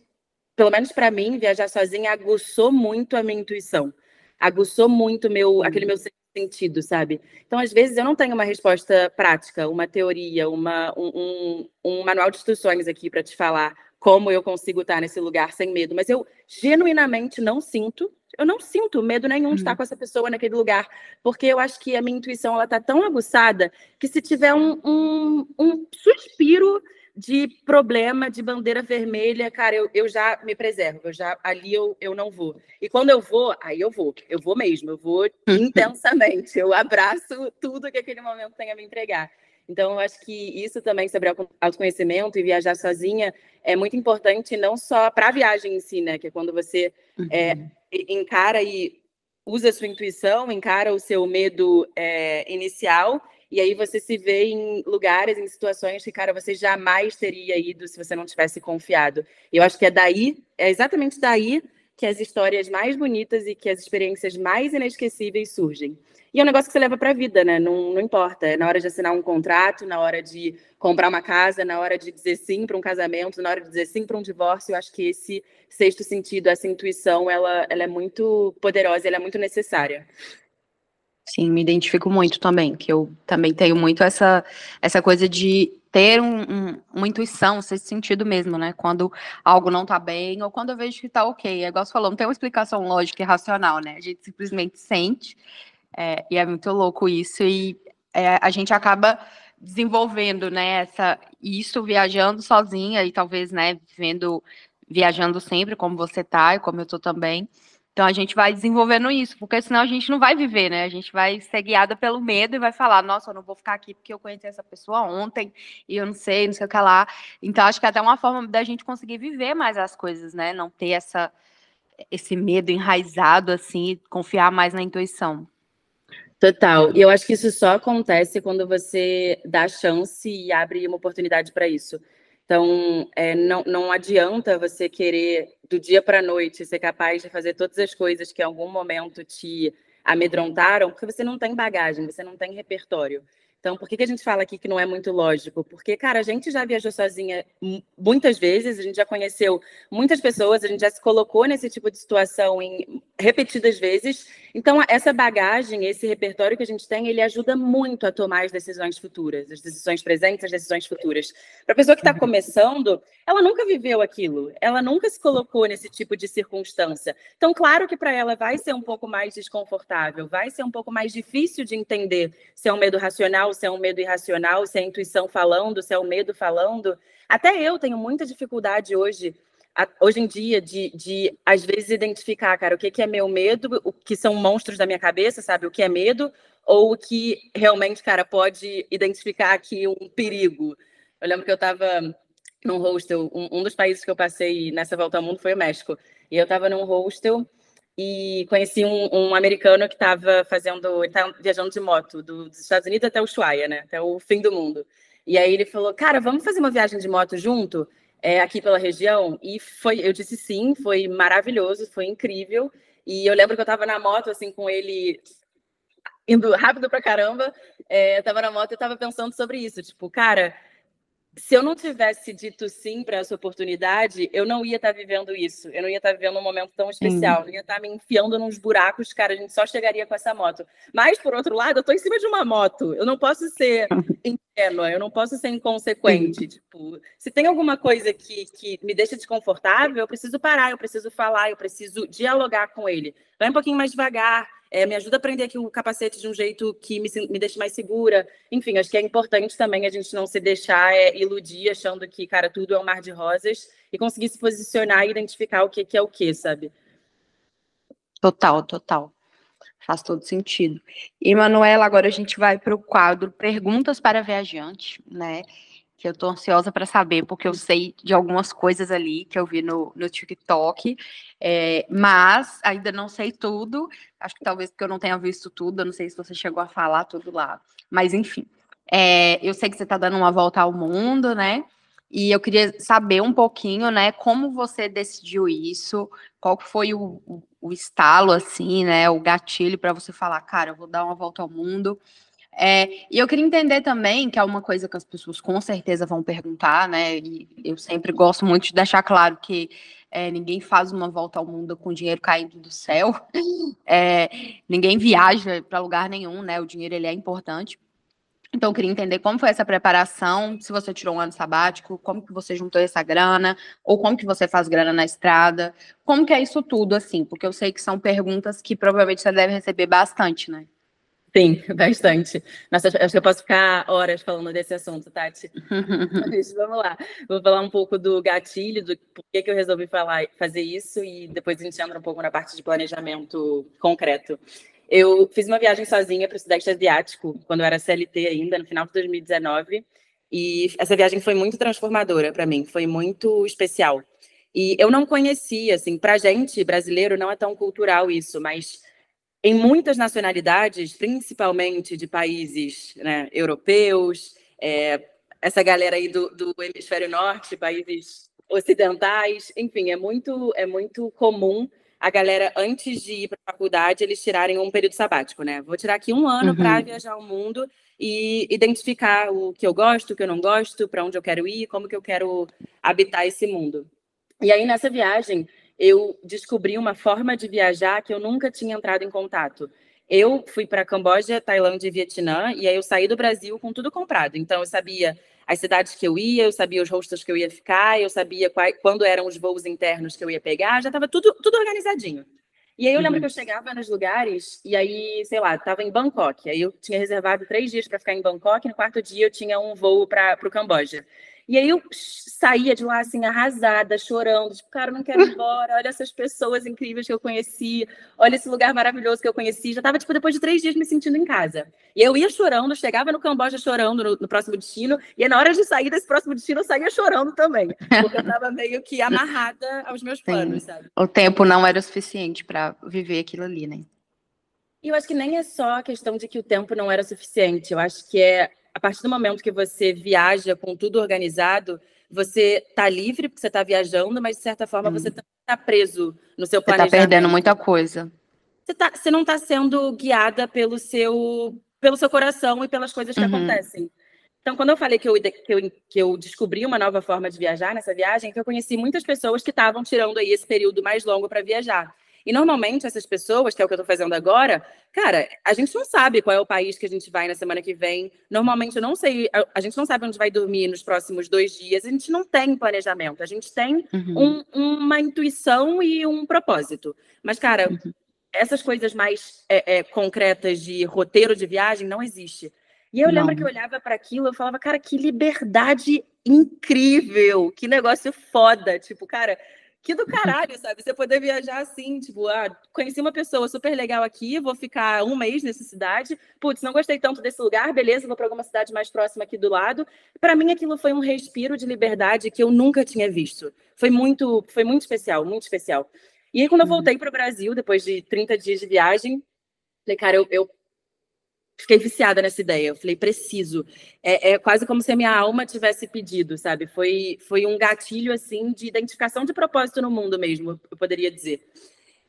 Speaker 2: pelo menos para mim, viajar sozinha aguçou muito a minha intuição. Aguçou muito meu, aquele meu sentido, sabe? Então, às vezes, eu não tenho uma resposta prática, uma teoria, uma, um, um, um manual de instruções aqui para te falar como eu consigo estar nesse lugar sem medo, mas eu genuinamente não sinto, eu não sinto medo nenhum de estar uhum. com essa pessoa naquele lugar, porque eu acho que a minha intuição ela está tão aguçada que se tiver um, um, um, suspiro de problema, de bandeira vermelha, cara, eu, eu já me preservo, eu já ali eu, eu não vou. E quando eu vou, aí eu vou, eu vou mesmo, eu vou intensamente, eu abraço tudo que aquele momento tem a me entregar. Então, eu acho que isso também sobre autoconhecimento e viajar sozinha é muito importante, não só para a viagem em si, né? Que é quando você é, uhum. é, encara e usa a sua intuição, encara o seu medo é, inicial, e aí você se vê em lugares, em situações que, cara, você jamais teria ido se você não tivesse confiado. E eu acho que é daí, é exatamente daí que as histórias mais bonitas e que as experiências mais inesquecíveis surgem. E é um negócio que você leva para a vida, né? Não, não importa. É na hora de assinar um contrato, na hora de comprar uma casa, na hora de dizer sim para um casamento, na hora de dizer sim para um divórcio. Eu acho que esse sexto sentido, essa intuição, ela, ela é muito poderosa, ela é muito necessária.
Speaker 1: Sim, me identifico muito também, que eu também tenho muito essa, essa coisa de ter um, um, uma intuição, esse sentido mesmo, né? Quando algo não tá bem ou quando eu vejo que tá ok. É igual você falou, não tem uma explicação lógica e racional, né? A gente simplesmente sente é, e é muito louco isso, e é, a gente acaba desenvolvendo, né, essa, isso viajando sozinha e talvez, né, vivendo, viajando sempre, como você tá e como eu tô também. Então a gente vai desenvolvendo isso, porque senão a gente não vai viver, né? A gente vai ser guiada pelo medo e vai falar, nossa, eu não vou ficar aqui porque eu conheci essa pessoa ontem e eu não sei, não sei o que lá. Então acho que é até uma forma da gente conseguir viver mais as coisas, né? Não ter essa esse medo enraizado assim, confiar mais na intuição.
Speaker 2: Total. E eu acho que isso só acontece quando você dá chance e abre uma oportunidade para isso. Então, é, não, não adianta você querer, do dia para a noite, ser capaz de fazer todas as coisas que em algum momento te amedrontaram, porque você não tem bagagem, você não tem repertório. Então, por que, que a gente fala aqui que não é muito lógico? Porque, cara, a gente já viajou sozinha muitas vezes, a gente já conheceu muitas pessoas, a gente já se colocou nesse tipo de situação em repetidas vezes. Então, essa bagagem, esse repertório que a gente tem, ele ajuda muito a tomar as decisões futuras, as decisões presentes, as decisões futuras. Para a pessoa que está começando, ela nunca viveu aquilo, ela nunca se colocou nesse tipo de circunstância. Então, claro que para ela vai ser um pouco mais desconfortável, vai ser um pouco mais difícil de entender se é um medo racional se é um medo irracional, se é a intuição falando, se é o medo falando. Até eu tenho muita dificuldade hoje, hoje em dia, de, de às vezes identificar, cara, o que, que é meu medo, o que são monstros da minha cabeça, sabe? O que é medo, ou o que realmente, cara, pode identificar aqui um perigo. Eu lembro que eu estava num hostel, um, um, dos países que eu passei nessa volta ao mundo foi o México. E eu estava num hostel e conheci um, um americano que estava fazendo, ele viajando de moto do, dos Estados Unidos até o Ushuaia, né, até o fim do mundo. E aí ele falou, cara, vamos fazer uma viagem de moto junto, é, aqui pela região? E foi, eu disse sim, foi maravilhoso, foi incrível. E eu lembro que eu estava na moto, assim, com ele indo rápido pra caramba, é, eu tava na moto e eu tava pensando sobre isso, tipo, cara, se eu não tivesse dito sim para essa oportunidade, eu não ia estar tá vivendo isso. Eu não ia estar tá vivendo um momento tão especial. Sim. Eu ia estar tá me enfiando nos buracos, cara. A gente só chegaria com essa moto. Mas, por outro lado, eu estou em cima de uma moto. Eu não posso ser ingênua, eu não posso ser inconsequente. Tipo, se tem alguma coisa que, que me deixa desconfortável, eu preciso parar, eu preciso falar, eu preciso dialogar com ele. Vai um pouquinho mais devagar é, me ajuda a aprender aqui o capacete de um jeito que me, me deixe mais segura. Enfim, acho que é importante também a gente não se deixar é, iludir achando que, cara, tudo é um mar de rosas e conseguir se posicionar e identificar o que, que é o que, sabe?
Speaker 1: Total, total. Faz todo sentido. E, Manuela, agora a gente vai para o quadro Perguntas para Viajante, né? Que eu estou ansiosa para saber, porque eu sei de algumas coisas ali que eu vi no, no TikTok, é, mas ainda não sei tudo. Acho que talvez porque eu não tenha visto tudo, eu não sei se você chegou a falar tudo lá. Mas, enfim, é, eu sei que você está dando uma volta ao mundo, né? E eu queria saber um pouquinho, né, como você decidiu isso, qual foi o, o, o estalo, assim, né, o gatilho para você falar, cara, eu vou dar uma volta ao mundo. É, e eu queria entender também, que é uma coisa que as pessoas com certeza vão perguntar, né, e eu sempre gosto muito de deixar claro que é, ninguém faz uma volta ao mundo com dinheiro caindo do céu, é, ninguém viaja para lugar nenhum, né, o dinheiro ele é importante, então, eu queria entender como foi essa preparação, se você tirou um ano sabático, como que você juntou essa grana, ou como que você faz grana na estrada, como que é isso tudo, assim, porque eu sei que são perguntas que provavelmente você deve receber bastante, né?
Speaker 2: Sim, bastante. Nossa, acho que eu posso ficar horas falando desse assunto, Tati. Mas vamos lá. Vou falar um pouco do gatilho, do porquê que eu resolvi falar, fazer isso, e depois a gente entra um pouco na parte de planejamento concreto. Eu fiz uma viagem sozinha para o Sudeste Asiático, quando eu era CLT ainda, no final de 2019. E essa viagem foi muito transformadora para mim, foi muito especial. E eu não conhecia, assim, para gente brasileiro não é tão cultural isso, mas em muitas nacionalidades, principalmente de países né, europeus, é, essa galera aí do, do hemisfério norte, países ocidentais, enfim, é muito é muito comum a galera, antes de ir para a faculdade, eles tirarem um período sabático, né? Vou tirar aqui um ano uhum. para viajar o mundo e identificar o que eu gosto, o que eu não gosto, para onde eu quero ir, como que eu quero habitar esse mundo. E aí, nessa viagem, eu descobri uma forma de viajar que eu nunca tinha entrado em contato. Eu fui para Camboja, Tailândia e Vietnã, e aí eu saí do Brasil com tudo comprado. Então, eu sabia as cidades que eu ia, eu sabia os hostels que eu ia ficar, eu sabia qual, quando eram os voos internos que eu ia pegar, já estava tudo, tudo organizadinho. E aí eu lembro uhum. que eu chegava nos lugares e aí, sei lá, estava em Bangkok. Aí eu tinha reservado três dias para ficar em Bangkok, e no quarto dia eu tinha um voo para o Camboja. E aí eu saía de lá assim, arrasada, chorando, tipo, cara, não quero ir embora, olha essas pessoas incríveis que eu conheci, olha esse lugar maravilhoso que eu conheci. Já tava, tipo, depois de três dias me sentindo em casa. E eu ia chorando, chegava no Camboja chorando no, no próximo destino, e na hora de sair desse próximo destino, eu saía chorando também, porque eu tava meio que amarrada aos meus planos, Sim. sabe?
Speaker 1: O tempo não era o suficiente para viver aquilo ali, né?
Speaker 2: E eu acho que nem é só a questão de que o tempo não era suficiente, eu acho que é a partir do momento que você viaja com tudo organizado, você está livre porque você está viajando, mas de certa forma hum. você está preso no seu planejamento.
Speaker 1: Você está perdendo muita coisa.
Speaker 2: Você, tá, você não está sendo guiada pelo seu, pelo seu coração e pelas coisas que uhum. acontecem. Então, quando eu falei que eu, que, eu, que eu descobri uma nova forma de viajar nessa viagem, que eu conheci muitas pessoas que estavam tirando aí esse período mais longo para viajar. E normalmente essas pessoas, que é o que eu estou fazendo agora, cara, a gente não sabe qual é o país que a gente vai na semana que vem. Normalmente eu não sei, a, gente não sabe onde vai dormir nos próximos dois dias. A gente não tem planejamento, a gente tem uhum. um, uma intuição e um propósito. Mas, cara, uhum. essas coisas mais é, é, concretas de roteiro de viagem não existe. E eu lembro que eu olhava para aquilo e falava, cara, que liberdade incrível, que negócio foda. Tipo, cara, que do caralho, sabe? Você poder viajar assim, tipo, ah, conheci uma pessoa super legal aqui, vou ficar um mês nessa cidade. Putz, não gostei tanto desse lugar, beleza, vou para alguma cidade mais próxima aqui do lado. Para mim, aquilo foi um respiro de liberdade que eu nunca tinha visto. Foi muito, foi muito especial, muito especial. E aí, quando eu uhum. voltei para o Brasil, depois de 30 dias de viagem, falei, cara, eu, eu fiquei viciada nessa ideia. Eu falei, preciso. É, é, quase como se a minha alma tivesse pedido, sabe? Foi, foi um gatilho, assim, de identificação de propósito no mundo mesmo, eu poderia dizer.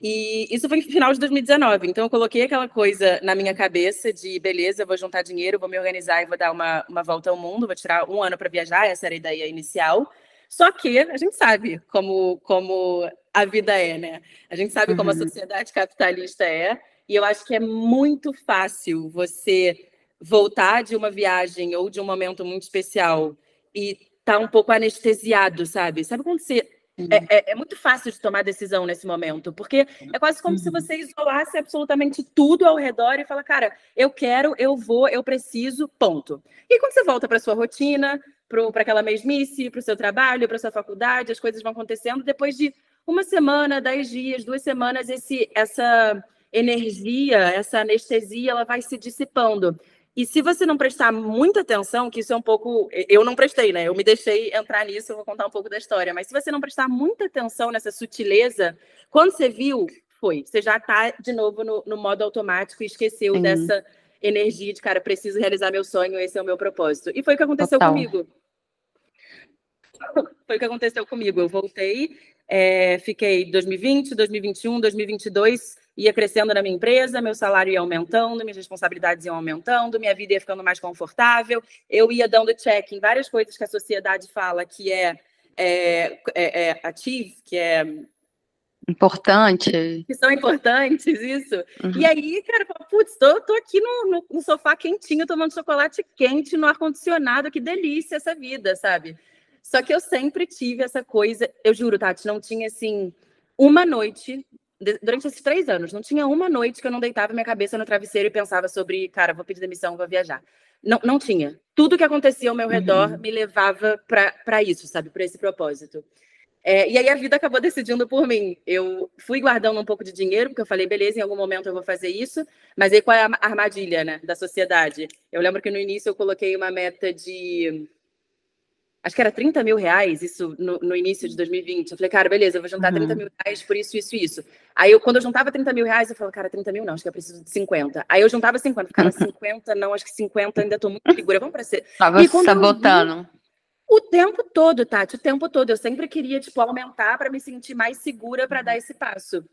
Speaker 2: E isso foi no final de 2019. Então, eu coloquei aquela coisa na minha cabeça de, beleza, vou juntar dinheiro, vou me organizar e vou dar uma, uma volta ao mundo, vou tirar um ano para viajar, essa era a ideia inicial. Só que a gente sabe como, como a vida é, né? A gente sabe como a uhum. sociedade capitalista é. E eu acho que é muito fácil você voltar de uma viagem ou de um momento muito especial e tá um pouco anestesiado, sabe? Sabe quando você É, é, é, muito fácil de tomar decisão nesse momento, porque é quase como uhum. se você isolasse absolutamente tudo ao redor e fala, cara, eu quero, eu vou, eu preciso, ponto. E quando você volta para sua rotina, para aquela mesmice, para o seu trabalho, para sua faculdade, as coisas vão acontecendo. Depois de uma semana, dez dias, duas semanas, esse, essa energia, essa anestesia, ela vai se dissipando. E se você não prestar muita atenção, que isso é um pouco. Eu não prestei, né? Eu me deixei entrar nisso, eu vou contar um pouco da história. Mas se você não prestar muita atenção nessa sutileza, quando você viu, foi. Você já está de novo no, no, modo automático e esqueceu dessa energia de, cara, preciso realizar meu sonho, esse é o meu propósito. E foi o que aconteceu Total. comigo. Foi o que aconteceu comigo. Eu voltei, é, fiquei 2020, 2021, 2022 ia crescendo na minha empresa, meu salário ia aumentando, minhas responsabilidades iam aumentando, minha vida ia ficando mais confortável, eu ia dando check em várias coisas que a sociedade fala que é, é, é, é achieve, que é
Speaker 1: Importante.
Speaker 2: Que são importantes, isso. Uhum. E aí, cara, putz, tô, tô aqui no, no, no, sofá quentinho, tomando chocolate quente, no ar-condicionado, que delícia essa vida, sabe? Só que eu sempre tive essa coisa, eu juro, Tati, não tinha assim, uma noite durante esses três anos, não tinha uma noite que eu não deitava minha cabeça no travesseiro e pensava sobre, cara, vou pedir demissão, vou viajar. Não, não tinha. Tudo que acontecia ao meu redor uhum. me levava para isso, sabe? Para esse propósito. É, e aí a vida acabou decidindo por mim. Eu fui guardando um pouco de dinheiro, porque eu falei, beleza, em algum momento eu vou fazer isso. Mas aí qual é a armadilha né, da sociedade? Eu lembro que no início eu coloquei uma meta de acho que era 30 mil reais, isso no, no, início de 2020. Eu falei, cara, beleza, eu vou juntar uhum. 30 mil reais por isso, isso e isso. Aí, eu, quando eu juntava 30 mil reais, eu falava, cara, 30 mil não, acho que eu preciso de 50. Aí eu juntava 50, ficava 50, não, acho que 50 ainda tô muito segura, vamos para ser.
Speaker 1: Tava sabotando.
Speaker 2: O tempo todo, Tati, o tempo todo. Eu sempre queria, tipo, aumentar para me sentir mais segura para dar esse passo.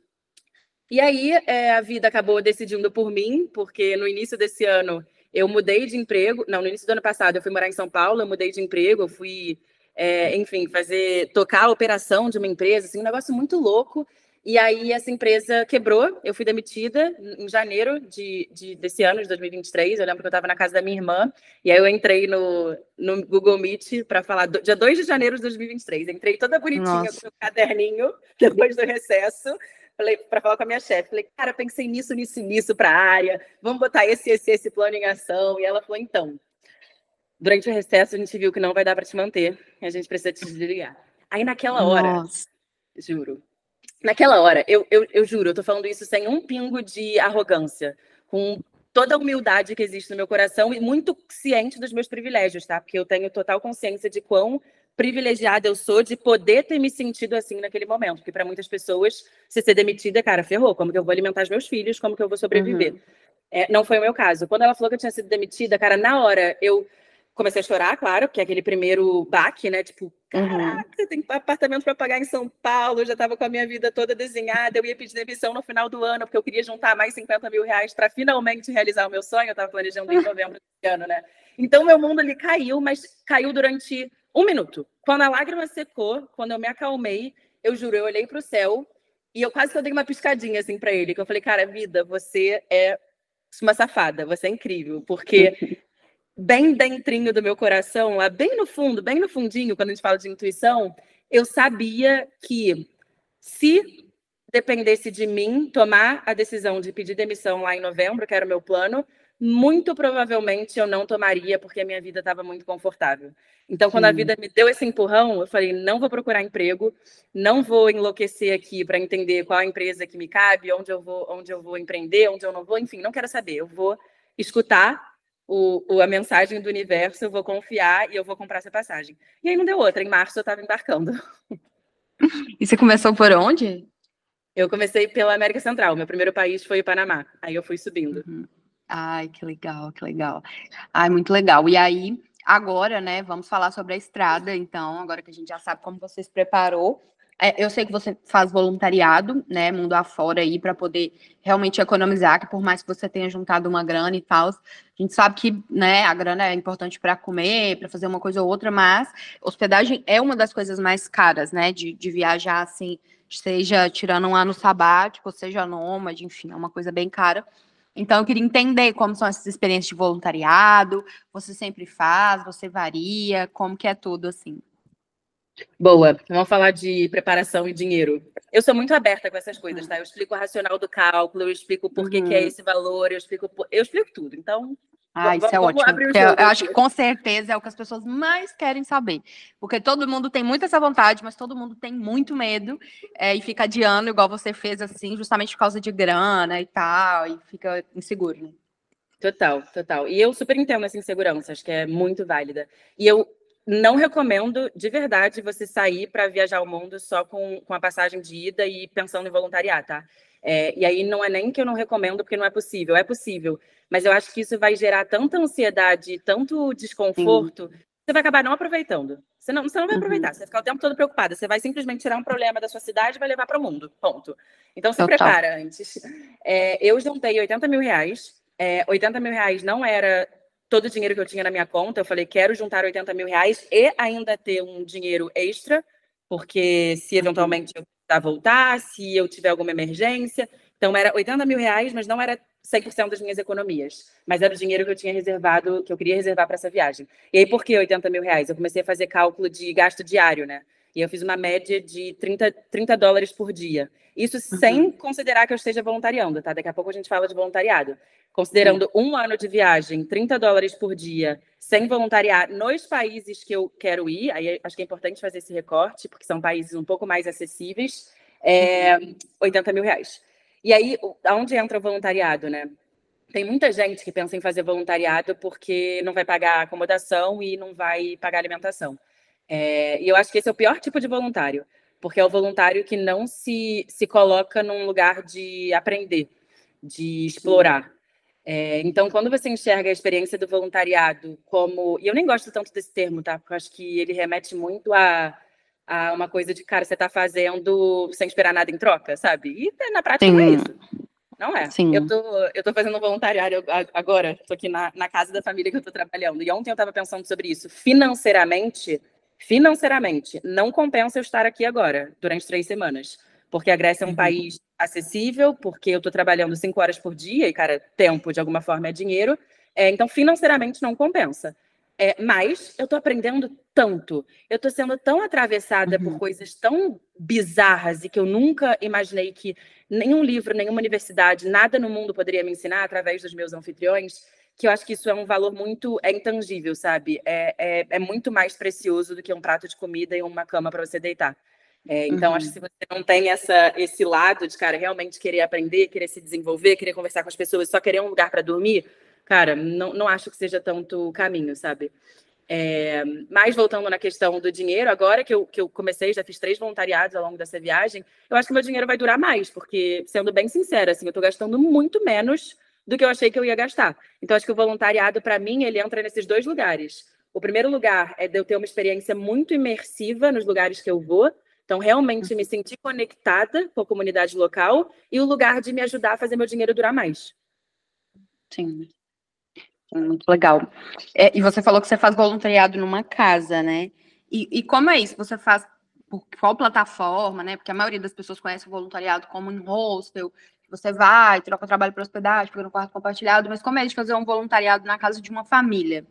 Speaker 2: E aí, é, a vida acabou decidindo por mim, porque no início desse ano eu mudei de emprego, não, no início do ano passado eu fui morar em São Paulo, eu mudei de emprego, eu fui, é, enfim, fazer, tocar a operação de uma empresa, assim, um negócio muito louco. E aí essa empresa quebrou, eu fui demitida em janeiro de, de desse ano, de 2023. Eu lembro que eu estava na casa da minha irmã, e aí eu entrei no, no Google Meet para falar, do, dia 2 de janeiro de 2023. Entrei toda bonitinha Nossa. com o caderninho, depois do recesso, para falar com a minha chefe, falei, cara, pensei nisso, nisso, nisso para a área. Vamos botar esse, esse, esse plano em ação. E ela falou, então, durante o recesso a gente viu que não vai dar para te manter. A gente precisa te desligar. Aí naquela hora, Nossa. juro, naquela hora, eu, eu, eu juro, eu tô falando isso sem um pingo de arrogância, com toda a humildade que existe no meu coração e muito ciente dos meus privilégios, tá? Porque eu tenho total consciência de quão privilegiada eu sou de poder ter me sentido assim naquele momento. Porque para muitas pessoas, se ser demitida, cara, ferrou. Como que eu vou alimentar os meus filhos? Como que eu vou sobreviver? Uhum. É, não foi o meu caso. Quando ela falou que eu tinha sido demitida, cara, na hora eu comecei a chorar, claro, que é aquele primeiro baque, né? Tipo, uhum. caraca, uhum. tem apartamento para pagar em São Paulo, eu já estava com a minha vida toda desenhada, eu ia pedir demissão no final do ano, porque eu queria juntar mais 50 mil reais para finalmente realizar o meu sonho. Eu estava planejando em novembro desse ano, né? Então, meu mundo ali caiu, mas caiu durante um minuto. Quando a lágrima secou, quando eu me acalmei, eu juro, eu olhei para o céu e eu quase que eu dei uma piscadinha assim para ele, que eu falei, cara, vida, você é uma safada, você é incrível, porque bem dentrinho do meu coração, lá bem no fundo, bem no fundinho, quando a gente fala de intuição, eu sabia que se dependesse de mim tomar a decisão de pedir demissão lá em novembro, que era o meu plano, muito provavelmente eu não tomaria porque a minha vida estava muito confortável. Então, quando Sim. a vida me deu esse empurrão, eu falei: não vou procurar emprego, não vou enlouquecer aqui para entender qual a empresa que me cabe, onde eu vou, onde eu vou empreender, onde eu não vou, enfim, não quero saber. Eu vou escutar o, o, a mensagem do universo, eu vou confiar e eu vou comprar essa passagem. E aí não deu outra. Em março eu estava embarcando.
Speaker 1: E você começou por onde?
Speaker 2: Eu comecei pela América Central. Meu primeiro país foi o Panamá. Aí eu fui subindo. Uhum.
Speaker 1: Ai, que legal, que legal. Ai, muito legal. E aí, agora, né, vamos falar sobre a estrada, então, agora que a gente já sabe como você se preparou. É, eu sei que você faz voluntariado, né, mundo afora aí, para poder realmente economizar, que por mais que você tenha juntado uma grana e tal, a gente sabe que, né, a grana é importante para comer, para fazer uma coisa ou outra, mas hospedagem é uma das coisas mais caras, né, de, de viajar, assim, seja tirando um ano sabático, seja nômade, enfim, é uma coisa bem cara. Então, eu queria entender como são essas experiências de voluntariado, você sempre faz, você varia, como que é tudo, assim?
Speaker 2: Boa. Vamos falar de preparação e dinheiro. Eu sou muito aberta com essas coisas, tá? Eu explico o racional do cálculo, eu explico por que, uhum. que é uhum. esse valor, eu explico, eu explico tudo. Então,
Speaker 1: ah, isso é ótimo. Eu, eu, acho que com certeza é o que as pessoas mais querem saber. Porque todo mundo tem muito essa vontade, mas todo mundo tem muito medo é, e fica adiando, igual você fez assim, justamente por causa de grana e tal, e fica inseguro, né?
Speaker 2: Total, total. E eu super entendo essa insegurança, acho que é muito válida. E eu não recomendo de verdade você sair para viajar o mundo só com, com a passagem de ida e pensando em voluntariar, tá? É, e aí não é nem que eu não recomendo, porque não é possível, é possível. Mas eu acho que isso vai gerar tanta ansiedade, tanto desconforto, Sim. você vai acabar não aproveitando. Você não, você não vai uhum. aproveitar, você vai ficar o tempo todo preocupada. Você vai simplesmente tirar um problema da sua cidade e vai levar para o mundo. Ponto. Então se Total. prepara antes. É, eu juntei 80 mil reais. É, 80 mil reais não era todo o dinheiro que eu tinha na minha conta. Eu falei, quero juntar 80 mil reais e ainda ter um dinheiro extra, porque se uhum. eventualmente eu voltar, se eu tiver alguma emergência. Então, era 80 mil reais, mas não era 100% das minhas economias. Mas era o dinheiro que eu tinha reservado, que eu queria reservar para essa viagem. E aí, por que 80 mil reais? Eu comecei a fazer cálculo de gasto diário, né? E eu fiz uma média de 30, 30 dólares por dia. Isso uhum. sem considerar que eu esteja voluntariando, tá? Daqui a pouco a gente fala de voluntariado. Considerando Sim. um ano de viagem, 30 dólares por dia, sem voluntariar nos países que eu quero ir, aí acho que é importante fazer esse recorte, porque são países um pouco mais acessíveis, é, 80 mil reais. E aí, aonde entra o voluntariado, né? Tem muita gente que pensa em fazer voluntariado porque não vai pagar acomodação e não vai pagar alimentação. É, e eu acho que esse é o pior tipo de voluntário, porque é o voluntário que não se, se coloca num lugar de aprender, de explorar. É, então, quando você enxerga a experiência do voluntariado como. E eu nem gosto tanto desse termo, tá? Porque eu acho que ele remete muito a, a uma coisa de, cara, você está fazendo sem esperar nada em troca, sabe? E na prática Sim. não é isso. Não é. Sim. Eu, tô, eu tô fazendo voluntariado agora, tô aqui na, na casa da família que eu tô trabalhando. E ontem eu estava pensando sobre isso. Financeiramente, financeiramente, não compensa eu estar aqui agora, durante três semanas. Porque a Grécia é um uhum. país acessível, porque eu estou trabalhando cinco horas por dia, e, cara, tempo, de alguma forma, é dinheiro. É, então, financeiramente, não compensa. É, mas eu estou aprendendo tanto, eu estou sendo tão atravessada uhum. por coisas tão bizarras e que eu nunca imaginei que nenhum livro, nenhuma universidade, nada no mundo poderia me ensinar através dos meus anfitriões, que eu acho que isso é um valor muito é intangível, sabe? É, é, é muito mais precioso do que um prato de comida e uma cama para você deitar. É, então, uhum. acho que se você não tem essa, esse lado de, cara, realmente querer aprender, querer se desenvolver, querer conversar com as pessoas, só querer um lugar para dormir, cara, não, não acho que seja tanto caminho, sabe? É, mas voltando na questão do dinheiro, agora que eu, que eu comecei, já fiz três voluntariados ao longo dessa viagem, eu acho que meu dinheiro vai durar mais, porque, sendo bem sincera, assim, eu estou gastando muito menos do que eu achei que eu ia gastar. Então, acho que o voluntariado, para mim, ele entra nesses dois lugares. O primeiro lugar é de eu ter uma experiência muito imersiva nos lugares que eu vou, então, realmente me sentir conectada com a comunidade local e o lugar de me ajudar a fazer meu dinheiro durar mais.
Speaker 1: Sim. Muito legal. É, e você falou que você faz voluntariado numa casa, né? E, e, como é isso? Você faz por qual plataforma, né? Porque a maioria das pessoas conhece o voluntariado como em hostel, você vai, troca trabalho para hospedagem, fica no quarto compartilhado, mas como é de fazer um voluntariado na casa de uma família?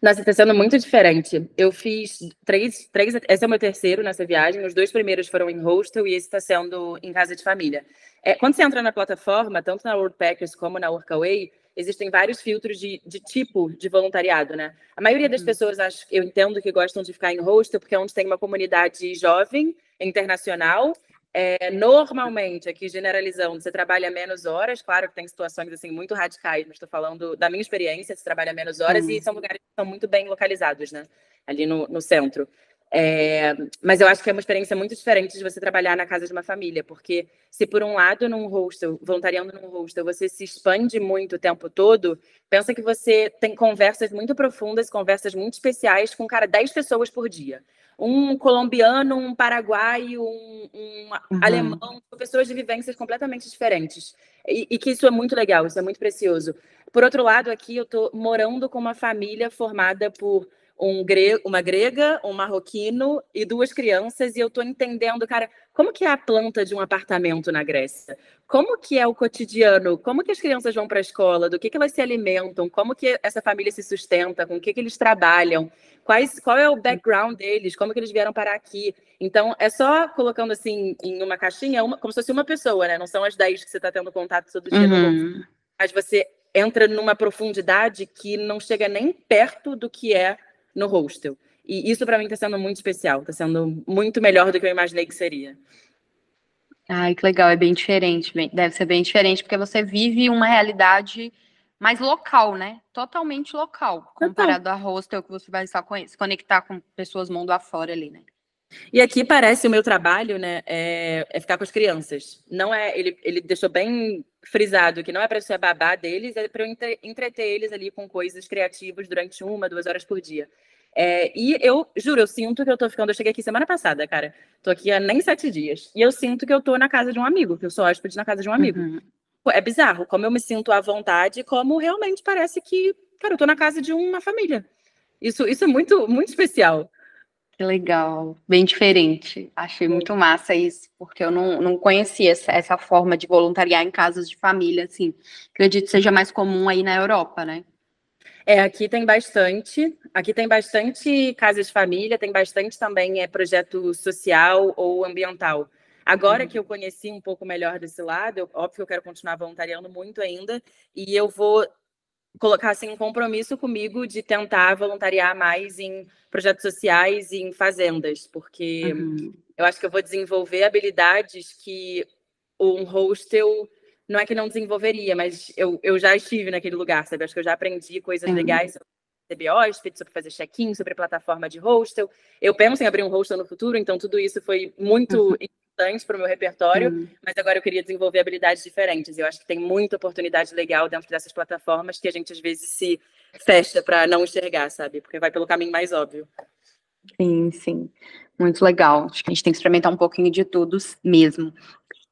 Speaker 2: Nossa, está sendo muito diferente. Eu fiz três, três, esse é o meu terceiro nessa viagem. Os dois primeiros foram em hostel e esse está sendo em casa de família. É, quando você entra na plataforma, tanto na Worldpackers como na Workaway, existem vários filtros de, de, tipo de voluntariado, né? A maioria das uhum. pessoas, acho, eu entendo que gostam de ficar em hostel porque é onde tem uma comunidade jovem, internacional, é, normalmente, aqui generalizando, você trabalha menos horas, claro que tem situações assim muito radicais, mas estou falando da minha experiência, você trabalha menos horas uhum. e são lugares que são muito bem localizados, né? Ali no, no centro. É, mas eu acho que é uma experiência muito diferente de você trabalhar na casa de uma família, porque se por um lado num hostel, voluntariando num hostel, você se expande muito o tempo todo, pensa que você tem conversas muito profundas, conversas muito especiais com, cara, 10 pessoas por dia um colombiano, um paraguaio, um, um uhum. alemão, pessoas de vivências completamente diferentes. E, e, que isso é muito legal, isso é muito precioso. Por outro lado, aqui eu estou morando com uma família formada por um gre uma grega, um marroquino e duas crianças, e eu estou entendendo, cara, como que é a planta de um apartamento na Grécia? Como que é o cotidiano? Como que as crianças vão para a escola? Do que, que elas se alimentam? Como que essa família se sustenta? Com o que, que eles trabalham? Quais, qual é o background deles? Como que eles vieram parar aqui? Então, é só colocando assim em uma caixinha, uma, como se fosse uma pessoa, né? Não são as 10 que você está tendo contato todo dia. Uhum. Mas você entra numa profundidade que não chega nem perto do que é no hostel. E isso para mim está sendo muito especial, está sendo muito melhor do que eu imaginei que seria.
Speaker 1: Ai, que legal, é bem diferente, deve ser bem diferente, porque você vive uma realidade mais local, né? Totalmente local, comparado a hostel que você vai só se conectar com pessoas mundo afora ali, né?
Speaker 2: E aqui parece o meu trabalho, né? É, é ficar com as crianças. Não é, ele, ele deixou bem frisado que não é para ser babá deles, é para eu entre, entreter eles ali com coisas criativas durante uma, duas horas por dia. É, e eu juro, eu sinto que eu tô ficando. Eu cheguei aqui semana passada, cara. Tô aqui há nem sete dias. E eu sinto que eu tô na casa de um amigo, que eu sou hóspede na casa de um amigo. Uhum. É bizarro, como eu me sinto à vontade, como realmente parece que, cara, eu tô na casa de uma família. Isso, isso é muito, muito especial.
Speaker 1: Que legal, bem diferente. Achei muito massa isso, porque eu não, não conhecia essa, essa forma de voluntariar em casas de família, assim. Acredito que seja mais comum aí na Europa, né?
Speaker 2: É, aqui tem bastante. Aqui tem bastante casas de família, tem bastante também é, projeto social ou ambiental. Agora uhum. que eu conheci um pouco melhor desse lado, eu, óbvio que eu quero continuar voluntariando muito ainda, e eu vou colocar assim, um compromisso comigo de tentar voluntariar mais em projetos sociais e em fazendas, porque uhum. eu acho que eu vou desenvolver habilidades que um hostel não é que não desenvolveria, mas eu, eu já estive naquele lugar, sabe? Acho que eu já aprendi coisas uhum. legais sobre receber hóspede, sobre fazer check-in, sobre plataforma de hostel. Eu penso em abrir um hostel no futuro, então tudo isso foi muito uhum. Importante para o meu repertório, uhum. mas agora eu queria desenvolver habilidades diferentes. Eu acho que tem muita oportunidade legal dentro dessas plataformas que a gente às vezes se fecha para não enxergar, sabe? Porque vai pelo caminho mais óbvio.
Speaker 1: Sim, sim. Muito legal. Acho que a gente tem que experimentar um pouquinho de tudo mesmo.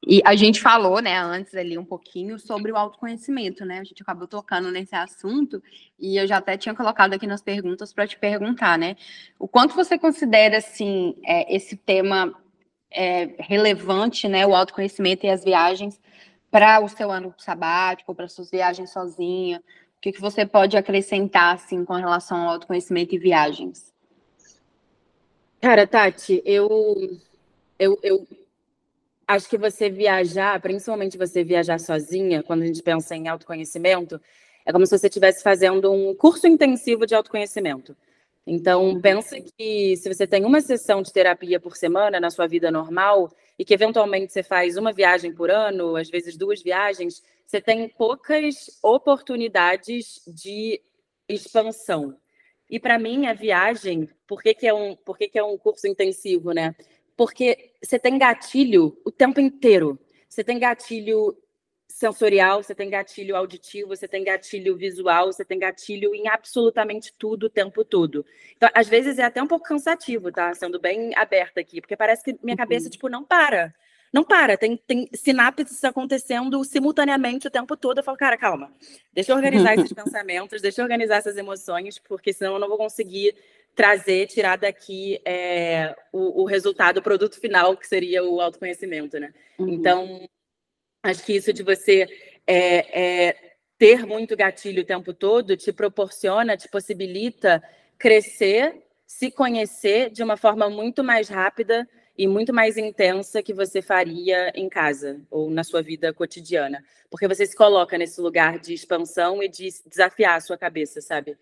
Speaker 1: E a gente falou, né, antes ali um pouquinho sobre o autoconhecimento, né? A gente acabou tocando nesse assunto e eu já até tinha colocado aqui nas perguntas para te perguntar, né? O quanto você considera assim é, esse tema é, relevante, né? O autoconhecimento e as viagens para o seu ano sabático, para suas viagens sozinha? O que, que você pode acrescentar assim com relação ao autoconhecimento e viagens?
Speaker 2: Cara, Tati, eu eu, eu acho que você viajar, principalmente você viajar sozinha, quando a gente pensa em autoconhecimento, é como se você estivesse fazendo um curso intensivo de autoconhecimento. Então, uhum. pensa que se você tem uma sessão de terapia por semana na sua vida normal e que eventualmente você faz uma viagem por ano, às vezes duas viagens, você tem poucas oportunidades de expansão. E para mim, a viagem, por que, que, é um, por que, que é um curso intensivo, né? porque você tem gatilho o tempo inteiro. Você tem gatilho sensorial, você tem gatilho auditivo, você tem gatilho visual, você tem gatilho em absolutamente tudo o tempo todo. Então, às vezes é até um pouco cansativo, tá? Sendo bem aberta aqui, porque parece que minha cabeça, uhum. tipo, não para. Não para, tem, tem sinapses acontecendo simultaneamente o tempo todo. Eu falo, cara, calma, deixa eu organizar esses pensamentos, deixa eu organizar essas emoções, porque senão eu não vou conseguir trazer, tirar daqui é, o, o, resultado, o produto final, que seria o autoconhecimento, né? Uhum. Então, acho que isso de você é, é, ter muito gatilho o tempo todo te proporciona, te possibilita crescer, se conhecer de uma forma muito mais rápida e muito mais intensa que você faria em casa ou na sua vida cotidiana. Porque você se coloca nesse lugar de expansão e de desafiar a sua cabeça, sabe?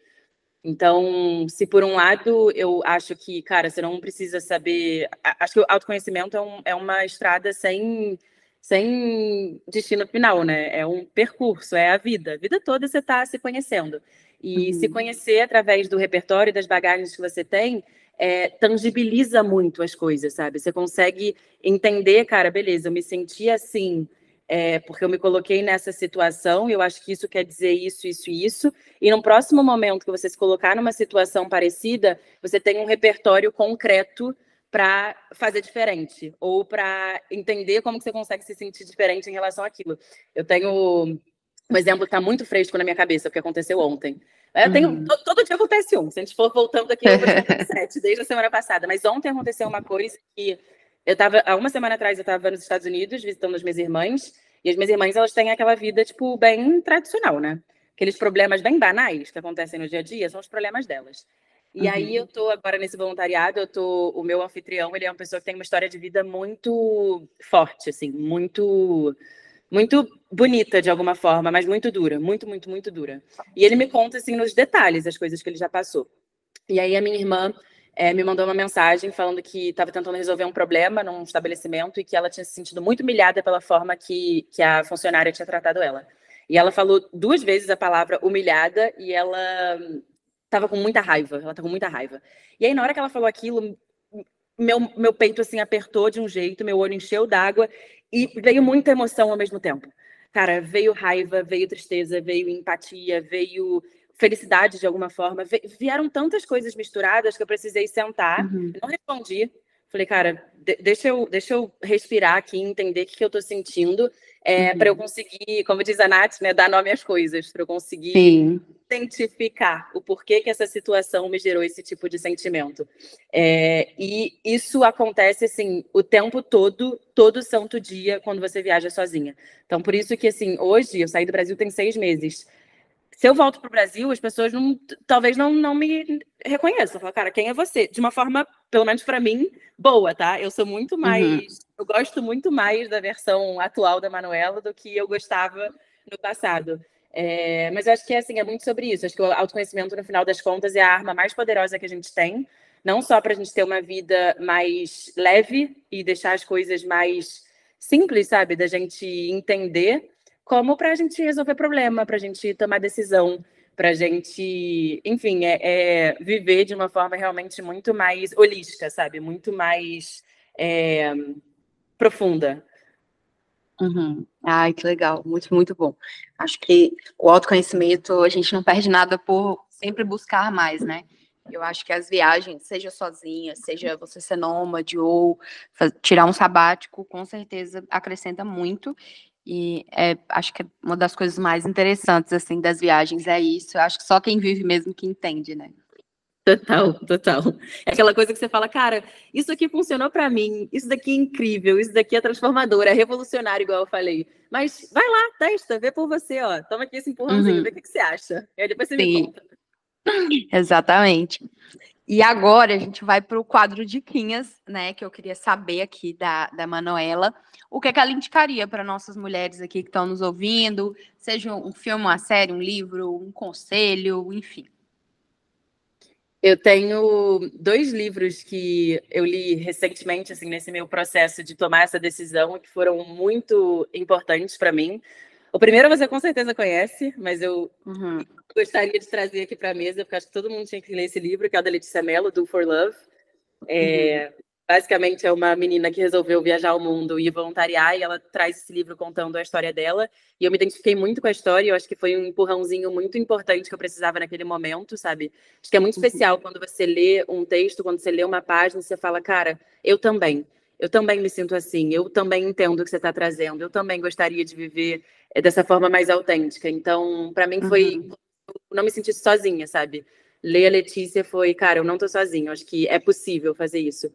Speaker 2: Então, se por um lado eu acho que, cara, você não precisa saber. Acho que o autoconhecimento é, um, é uma estrada sem, sem destino final, né? É um percurso, é a vida. A vida toda você está se conhecendo. E uhum. se conhecer através do repertório e das bagagens que você tem, é, tangibiliza muito as coisas, sabe? Você consegue entender, cara, beleza, eu me senti assim é, porque eu me coloquei nessa situação eu acho que isso quer dizer isso, isso e isso. E no próximo momento que você se colocar numa situação parecida, você tem um repertório concreto para fazer diferente ou para entender como que você consegue se sentir diferente em relação àquilo. Eu tenho um exemplo que está muito fresco na minha cabeça, o que aconteceu ontem. É, tenho, uhum. todo, todo, dia acontece um. Se a gente for voltando aqui, eu vou sete, desde a semana passada. Mas ontem aconteceu uma coisa que eu estava, há uma semana atrás, eu estava nos Estados Unidos visitando as minhas irmãs, e as minhas irmãs, elas têm aquela vida, tipo, bem tradicional, né? Aqueles problemas bem banais que acontecem no dia a dia são os problemas delas. E uhum. aí eu tô agora nesse voluntariado, eu tô, o meu anfitrião, ele é uma pessoa que tem uma história de vida muito forte, assim, muito muito bonita de alguma forma, mas muito dura, muito, muito, muito dura. E ele me conta assim nos detalhes as coisas que ele já passou. E aí a minha irmã é, me mandou uma mensagem falando que estava tentando resolver um problema num estabelecimento e que ela tinha se sentido muito humilhada pela forma que, que a funcionária tinha tratado ela. E ela falou duas vezes a palavra humilhada e ela estava com muita raiva. Ela estava com muita raiva. E aí, na hora que ela falou aquilo, meu, meu peito assim apertou de um jeito, meu olho encheu d'água e veio muita emoção ao mesmo tempo. Cara, veio raiva, veio tristeza, veio empatia, veio felicidade de alguma forma. Vieram tantas coisas misturadas que eu precisei sentar. Uhum. Não respondi. Falei, cara, deixa, eu, deixa eu respirar aqui, entender o que, que eu tô sentindo, é, uhum. para eu conseguir, como diz a Nath, né, dar nome às coisas, para eu conseguir Sim identificar o porquê que essa situação me gerou esse tipo de sentimento. É, e isso acontece, assim, o tempo todo, todo santo dia, quando você viaja sozinha. Então, por isso que, assim, hoje, eu saí do Brasil tem seis meses. Se eu volto para o Brasil, as pessoas não, talvez não, não me reconheçam. Falam, cara, quem é você? De uma forma, pelo menos para mim, boa, tá? Eu sou muito mais. Uhum. Eu gosto muito mais da versão atual da Manuela do que eu gostava no passado. É, mas eu acho que assim, é muito sobre isso. Acho que o autoconhecimento, no final das contas, é a arma mais poderosa que a gente tem, não só para a gente ter uma vida mais leve e deixar as coisas mais simples, sabe, da gente entender, como para a gente resolver problema, para a gente tomar decisão, para a gente, enfim, é, é, viver de uma forma realmente muito mais holística, sabe, muito mais é, profunda.
Speaker 1: Uhum. Ai, que legal, muito, muito bom. Acho que o autoconhecimento, a gente não perde nada por sempre buscar mais, né? Eu acho que as viagens, seja sozinha, seja você ser nômade ou tirar um sabático, com certeza acrescenta muito. E é, acho que é uma das coisas mais interessantes assim das viagens é isso. Eu acho que só quem vive mesmo que entende, né?
Speaker 2: Total, total. É aquela coisa que você fala, cara, isso aqui funcionou para mim, isso daqui é incrível, isso daqui é transformador, é revolucionário, igual eu falei. Mas vai lá, testa, vê por você, ó. Toma aqui esse empurrãozinho, uhum. vê o que, que, você acha. E aí depois você Sim. me conta.
Speaker 1: Exatamente. E agora a gente vai para o quadro de Quinhas, né? Que eu queria saber aqui da, da Manuela. O que, é que ela indicaria para nossas mulheres aqui que estão nos ouvindo? Seja um filme, uma série, um livro, um conselho, enfim.
Speaker 2: Eu tenho dois livros que eu li recentemente, assim, nesse meu processo de tomar essa decisão, que foram muito importantes para mim. O primeiro você com certeza conhece, mas eu uhum. gostaria de trazer aqui para a mesa, porque acho que todo mundo tinha que ler esse livro, que é o da Letícia Mello, Do For Love. É, uhum. Basicamente, é uma menina que resolveu viajar ao mundo e voluntariar, e ela traz esse livro contando a história dela. E eu me identifiquei muito com a história, e eu acho que foi um empurrãozinho muito importante que eu precisava naquele momento, sabe? Acho que é muito uhum. especial quando você lê um texto, quando você lê uma página, você fala, cara, eu também. Eu também me sinto assim, eu também entendo o que você está trazendo, eu também gostaria de viver eh, dessa forma mais autêntica. Então, para mim, foi. Uhum. não me senti sozinha, sabe? Ler a Letícia foi, cara, eu não tô sozinha, acho que é possível fazer isso.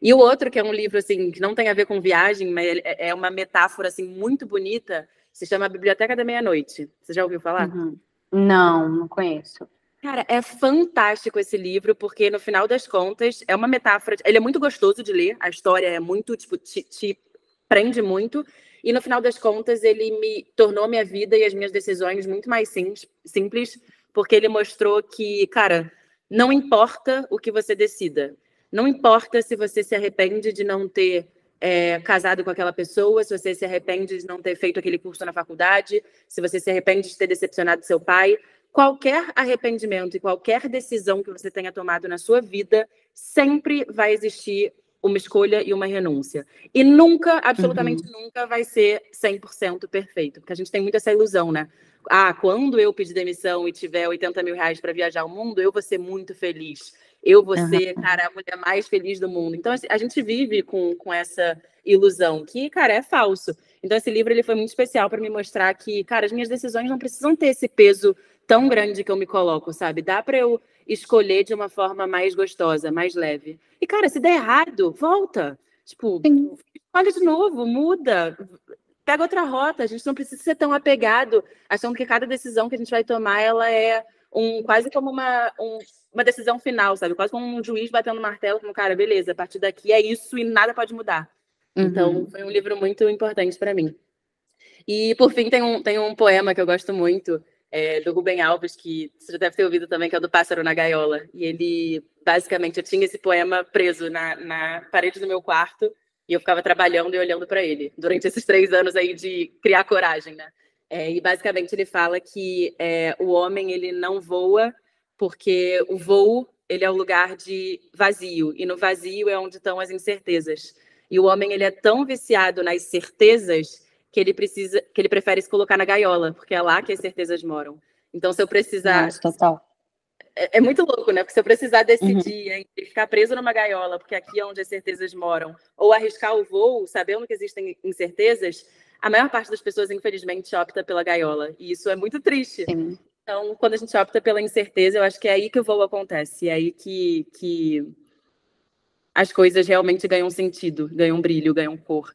Speaker 2: E o outro, que é um livro assim, que não tem a ver com viagem, mas é, é uma metáfora assim muito bonita, se chama Biblioteca da Meia-Noite. Você já ouviu falar?
Speaker 1: Uhum. Não, não conheço.
Speaker 2: Cara, é fantástico esse livro, porque no final das contas é uma metáfora. Ele é muito gostoso de ler, a história é muito, tipo, te, te prende muito. E no final das contas, ele me tornou minha vida e as minhas decisões muito mais simples, porque ele mostrou que, cara, não importa o que você decida, não importa se você se arrepende de não ter é, casado com aquela pessoa, se você se arrepende de não ter feito aquele curso na faculdade, se você se arrepende de ter decepcionado seu pai. Qualquer arrependimento e qualquer decisão que você tenha tomado na sua vida, sempre vai existir uma escolha e uma renúncia. E nunca, absolutamente uhum. nunca, vai ser 100% perfeito, porque a gente tem muito essa ilusão, né? Ah, quando eu pedir demissão e tiver 80 mil reais para viajar o mundo, eu vou ser muito feliz eu vou ser, cara, a mulher mais feliz do mundo. Então, a gente vive com, com essa ilusão, que, cara, é falso. Então, esse livro ele foi muito especial para me mostrar que, cara, as minhas decisões não precisam ter esse peso tão grande que eu me coloco, sabe? Dá para eu escolher de uma forma mais gostosa, mais leve. E, cara, se der errado, volta. Tipo, olha de novo, muda, pega outra rota. A gente não precisa ser tão apegado, achando que cada decisão que a gente vai tomar, ela é um quase como uma, um, uma decisão final, sabe? Quase como um juiz batendo martelo, como, cara, beleza, a partir daqui é isso e nada pode mudar. Então, uhum. Então, foi um livro muito importante para mim. E, por fim, tem um, tem um poema que eu gosto muito, é, do Rubem Alves, que você já deve ter ouvido também, que é o do Pássaro na Gaiola. E ele, basicamente, eu tinha esse poema preso na, na parede do meu quarto e eu ficava trabalhando e olhando para ele durante esses três anos aí de criar coragem, né? É, e basicamente ele fala que é, o homem ele não voa porque o voo ele é o lugar de vazio e no vazio é onde estão as incertezas. E o homem ele é tão viciado nas certezas que ele precisa, que ele prefere se colocar na gaiola, porque é lá que as certezas moram. Então, se eu precisar.
Speaker 1: Nossa, total.
Speaker 2: É, é, muito louco, né? Porque se eu precisar decidir uhum. entre ficar preso numa gaiola, porque aqui é onde as certezas moram, ou arriscar o voo, sabendo que existem incertezas, a maior parte das pessoas, infelizmente, opta pela gaiola. E isso é muito triste. Sim. Então, quando a gente opta pela incerteza, eu acho que é aí que o voo acontece. É aí que, que as coisas realmente ganham sentido, ganham brilho, ganham cor.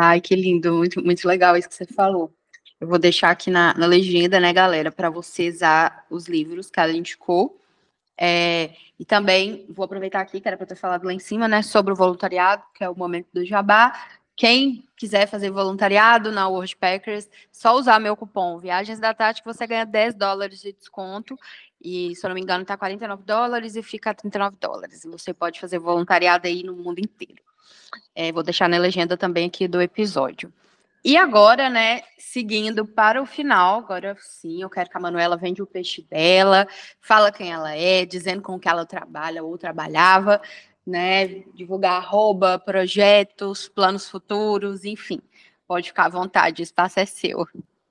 Speaker 1: Ai, que lindo, muito, muito legal isso que você falou. Eu vou deixar aqui na, na legenda, né, galera, para você usar os livros que ela indicou. É, e também vou aproveitar aqui, que era para ter falado lá em cima, né, sobre o voluntariado, que é o momento do jabá. Quem quiser fazer voluntariado na World Packers, só usar meu cupom Viagens da Tati, que você ganha 10 dólares de desconto. E, se eu não me engano, está 49 dólares e fica 39 dólares. Você pode fazer voluntariado aí no mundo inteiro. É, vou deixar na legenda também aqui do episódio. E agora, né, seguindo para o final, agora sim, eu quero que a Manuela vende o peixe dela, fala quem ela é, dizendo com que ela trabalha ou trabalhava, né, divulgar arroba, projetos, planos futuros, enfim. Pode ficar à vontade, o espaço é seu.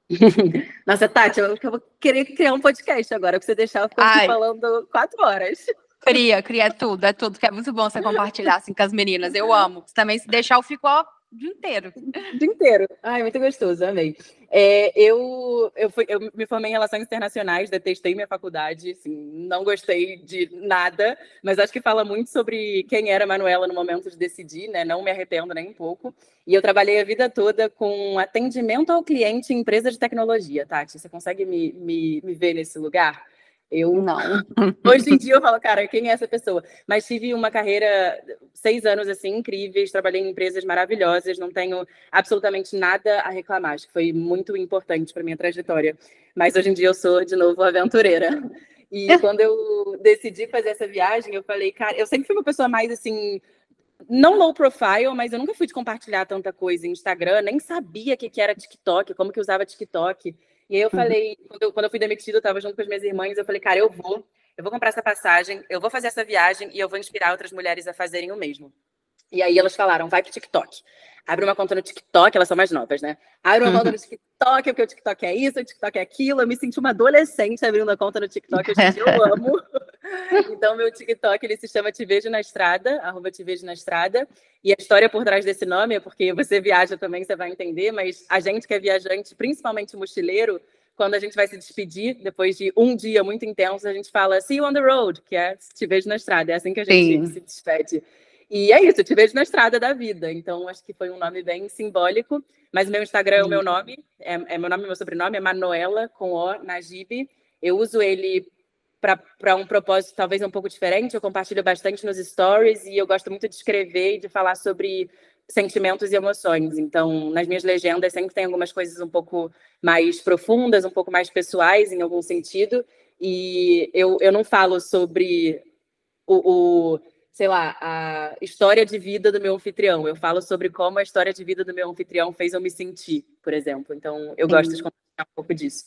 Speaker 2: Nossa, Tati, eu, eu vou querer criar um podcast agora, para você deixar eu ficar falando quatro horas.
Speaker 1: Cria, cria tudo, é tudo, que é muito bom você compartilhar assim com as meninas. Eu amo. Também se deixar, eu fico ó, o dia inteiro.
Speaker 2: O dia inteiro. Ai, muito gostoso, amei. É, eu, eu, fui, eu me formei em Relações Internacionais, detestei minha faculdade, assim, não gostei de nada, mas acho que fala muito sobre quem era a Manuela no momento de decidir, né? Não me arrependo nem um pouco. E eu trabalhei a vida toda com atendimento ao cliente em empresa de tecnologia, Tati. Você consegue me, me, me ver nesse lugar? Eu não. Hoje em dia eu falo, cara, quem é essa pessoa? Mas tive uma carreira, seis anos assim, incríveis, trabalhei em empresas maravilhosas, não tenho absolutamente nada a reclamar. Acho que foi muito importante para minha trajetória. Mas hoje em dia eu sou, de novo, aventureira. E quando eu decidi fazer essa viagem, eu falei, cara, eu sempre fui uma pessoa mais assim, não low profile, mas eu nunca fui de compartilhar tanta coisa em Instagram, nem sabia o que, que era TikTok, como que usava TikTok. E aí eu uhum. falei, quando eu, quando eu fui demitida, eu estava junto com as minhas irmãs, eu falei, cara, eu vou, eu vou comprar essa passagem, eu vou fazer essa viagem e eu vou inspirar outras mulheres a fazerem o mesmo. E aí elas falaram, vai pro TikTok. Abre uma conta no TikTok, elas são mais novas, né? Abre uma conta no TikTok, porque o TikTok é isso, o TikTok é aquilo. Eu me senti uma adolescente abrindo a conta no TikTok, hoje em dia eu amo. então, meu TikTok, ele se chama Te Vejo na Estrada, arroba Te Vejo na Estrada. E a história por trás desse nome é porque você viaja também, você vai entender, mas a gente que é viajante, principalmente mochileiro, quando a gente vai se despedir, depois de um dia muito intenso, a gente fala see you on the road, que é te vejo na estrada. É assim que a gente Sim. se despede. E é isso, te vejo na estrada da vida. Então, acho que foi um nome bem simbólico. Mas meu Instagram é o meu nome, é, é meu nome e meu sobrenome, é Manuela, com O, Najib. Eu uso ele para um propósito talvez um pouco diferente. Eu compartilho bastante nos stories e eu gosto muito de escrever e de falar sobre sentimentos e emoções. Então, nas minhas legendas sempre tem algumas coisas um pouco mais profundas, um pouco mais pessoais em algum sentido. E eu, eu não falo sobre o, o sei lá, a história de vida do meu anfitrião. Eu falo sobre como a história de vida do meu anfitrião fez eu me sentir, por exemplo. Então, eu gosto de compartilhar um pouco disso.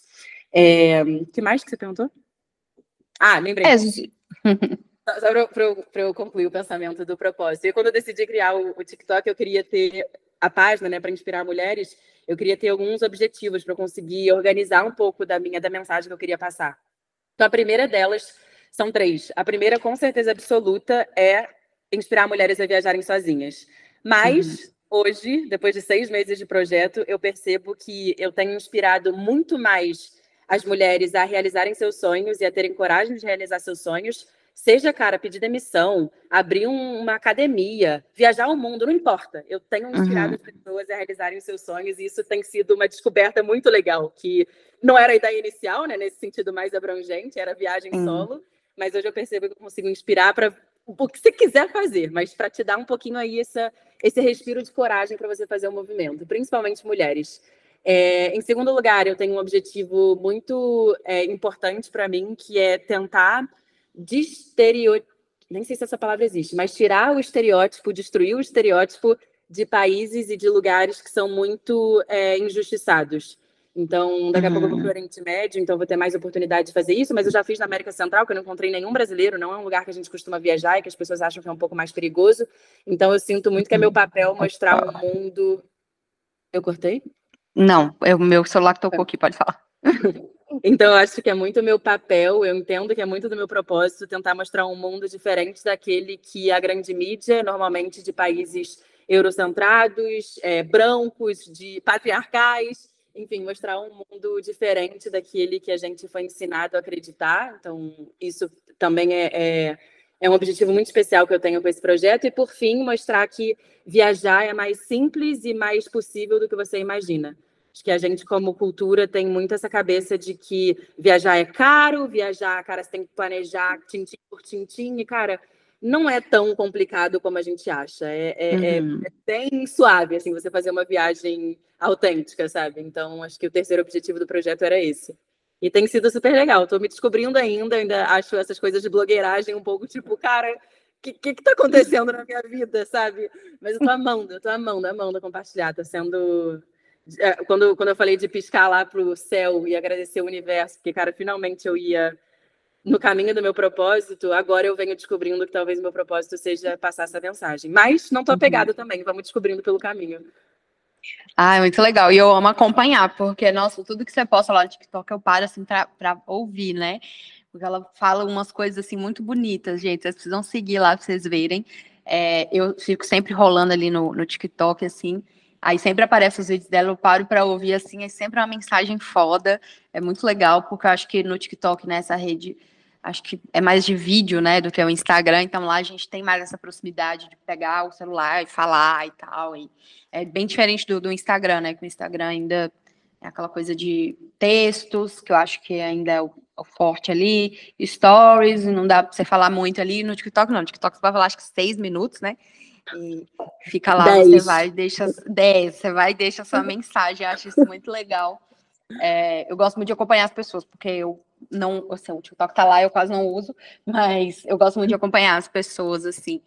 Speaker 2: É, o que mais que você perguntou? Ah, lembrei. É, Só para eu concluir o pensamento do propósito. E quando eu decidi criar o, o TikTok, eu queria ter a página, né, para inspirar mulheres, eu queria ter alguns objetivos para conseguir organizar um pouco da minha da mensagem que eu queria passar. Então, a primeira delas são três. A primeira, com certeza absoluta, é inspirar mulheres a viajarem sozinhas. Mas, uhum. hoje, depois de seis meses de projeto, eu percebo que eu tenho inspirado muito mais as mulheres a realizarem seus sonhos e a terem coragem de realizar seus sonhos, seja, cara, pedir demissão, abrir um, uma academia, viajar o mundo, não importa. Eu tenho inspirado uhum. as pessoas a realizarem os seus sonhos e isso tem sido uma descoberta muito legal, que não era a ideia inicial, né, nesse sentido mais abrangente, era viagem uhum. solo, mas hoje eu percebo que eu consigo inspirar para o que você quiser fazer, mas para te dar um pouquinho aí essa, esse respiro de coragem para você fazer o um movimento, principalmente mulheres. É, em segundo lugar, eu tenho um objetivo muito é, importante para mim, que é tentar de estereótipo, nem sei se essa palavra existe, mas tirar o estereótipo, destruir o estereótipo de países e de lugares que são muito é, injustiçados. Então, daqui a pouco eu vou para o Oriente Médio, então vou ter mais oportunidade de fazer isso, mas eu já fiz na América Central, que eu não encontrei nenhum brasileiro, não é um lugar que a gente costuma viajar e que as pessoas acham que é um pouco mais perigoso. Então, eu sinto muito que é meu papel mostrar um mundo. Eu cortei?
Speaker 1: Não, é o meu celular que tocou aqui, pode falar.
Speaker 2: Então, eu acho que é muito meu papel, eu entendo que é muito do meu propósito tentar mostrar um mundo diferente daquele que a grande mídia, normalmente de países eurocentrados, é, brancos, de patriarcais, enfim, mostrar um mundo diferente daquele que a gente foi ensinado a acreditar. Então, isso também é, é, é um objetivo muito especial que eu tenho com esse projeto. E, por fim, mostrar que viajar é mais simples e mais possível do que você imagina. Acho que a gente, como cultura, tem muito essa cabeça de que viajar é caro, viajar, cara, você tem que planejar tintim por tintim, e, cara, não é tão complicado como a gente acha. É, é, é uhum. é, bem suave, assim, você fazer uma viagem autêntica, sabe? Então, acho que o terceiro objetivo do projeto era esse. E tem sido super legal. Estou me descobrindo ainda, ainda acho essas coisas de blogueiragem um pouco tipo, cara, o que, que, que tá acontecendo na minha vida, sabe? Mas eu tô amando, eu tô amando, amando compartilhar. Tá sendo é, quando, quando eu falei de piscar lá para o céu e agradecer o universo, porque, cara, finalmente eu ia no caminho do meu propósito, agora eu venho descobrindo que talvez meu propósito seja passar essa mensagem. Mas não estou apegada uhum. também, vamos descobrindo pelo caminho.
Speaker 1: Ah, é muito legal. E eu amo acompanhar, porque, nossa, tudo que você posta lá no TikTok eu paro, assim, para ouvir, né? Porque ela fala umas coisas, assim, muito bonitas, gente. Vocês precisam seguir lá para vocês verem. É, eu fico sempre rolando ali no, no TikTok, assim, Aí sempre aparece os vídeos dela, eu paro para ouvir assim, é sempre uma mensagem foda. É muito legal, porque eu acho que no TikTok, nessa né, rede, acho que é mais de vídeo, né, do que o Instagram. Então lá a gente tem mais essa proximidade de pegar o celular e falar e tal. E é bem diferente do, do Instagram, né? Que o Instagram ainda é aquela coisa de textos, que eu acho que ainda é o, o forte ali, stories, não dá para você falar muito ali. No TikTok, não. No TikTok você vai falar acho que seis minutos, né? E fica lá, dez. você vai, deixa 10, você vai e deixa sua mensagem, acho isso muito legal. É, eu gosto muito de acompanhar as pessoas, porque eu não, assim, o TikTok tá lá, eu quase não uso, mas eu gosto muito de acompanhar as pessoas, assim,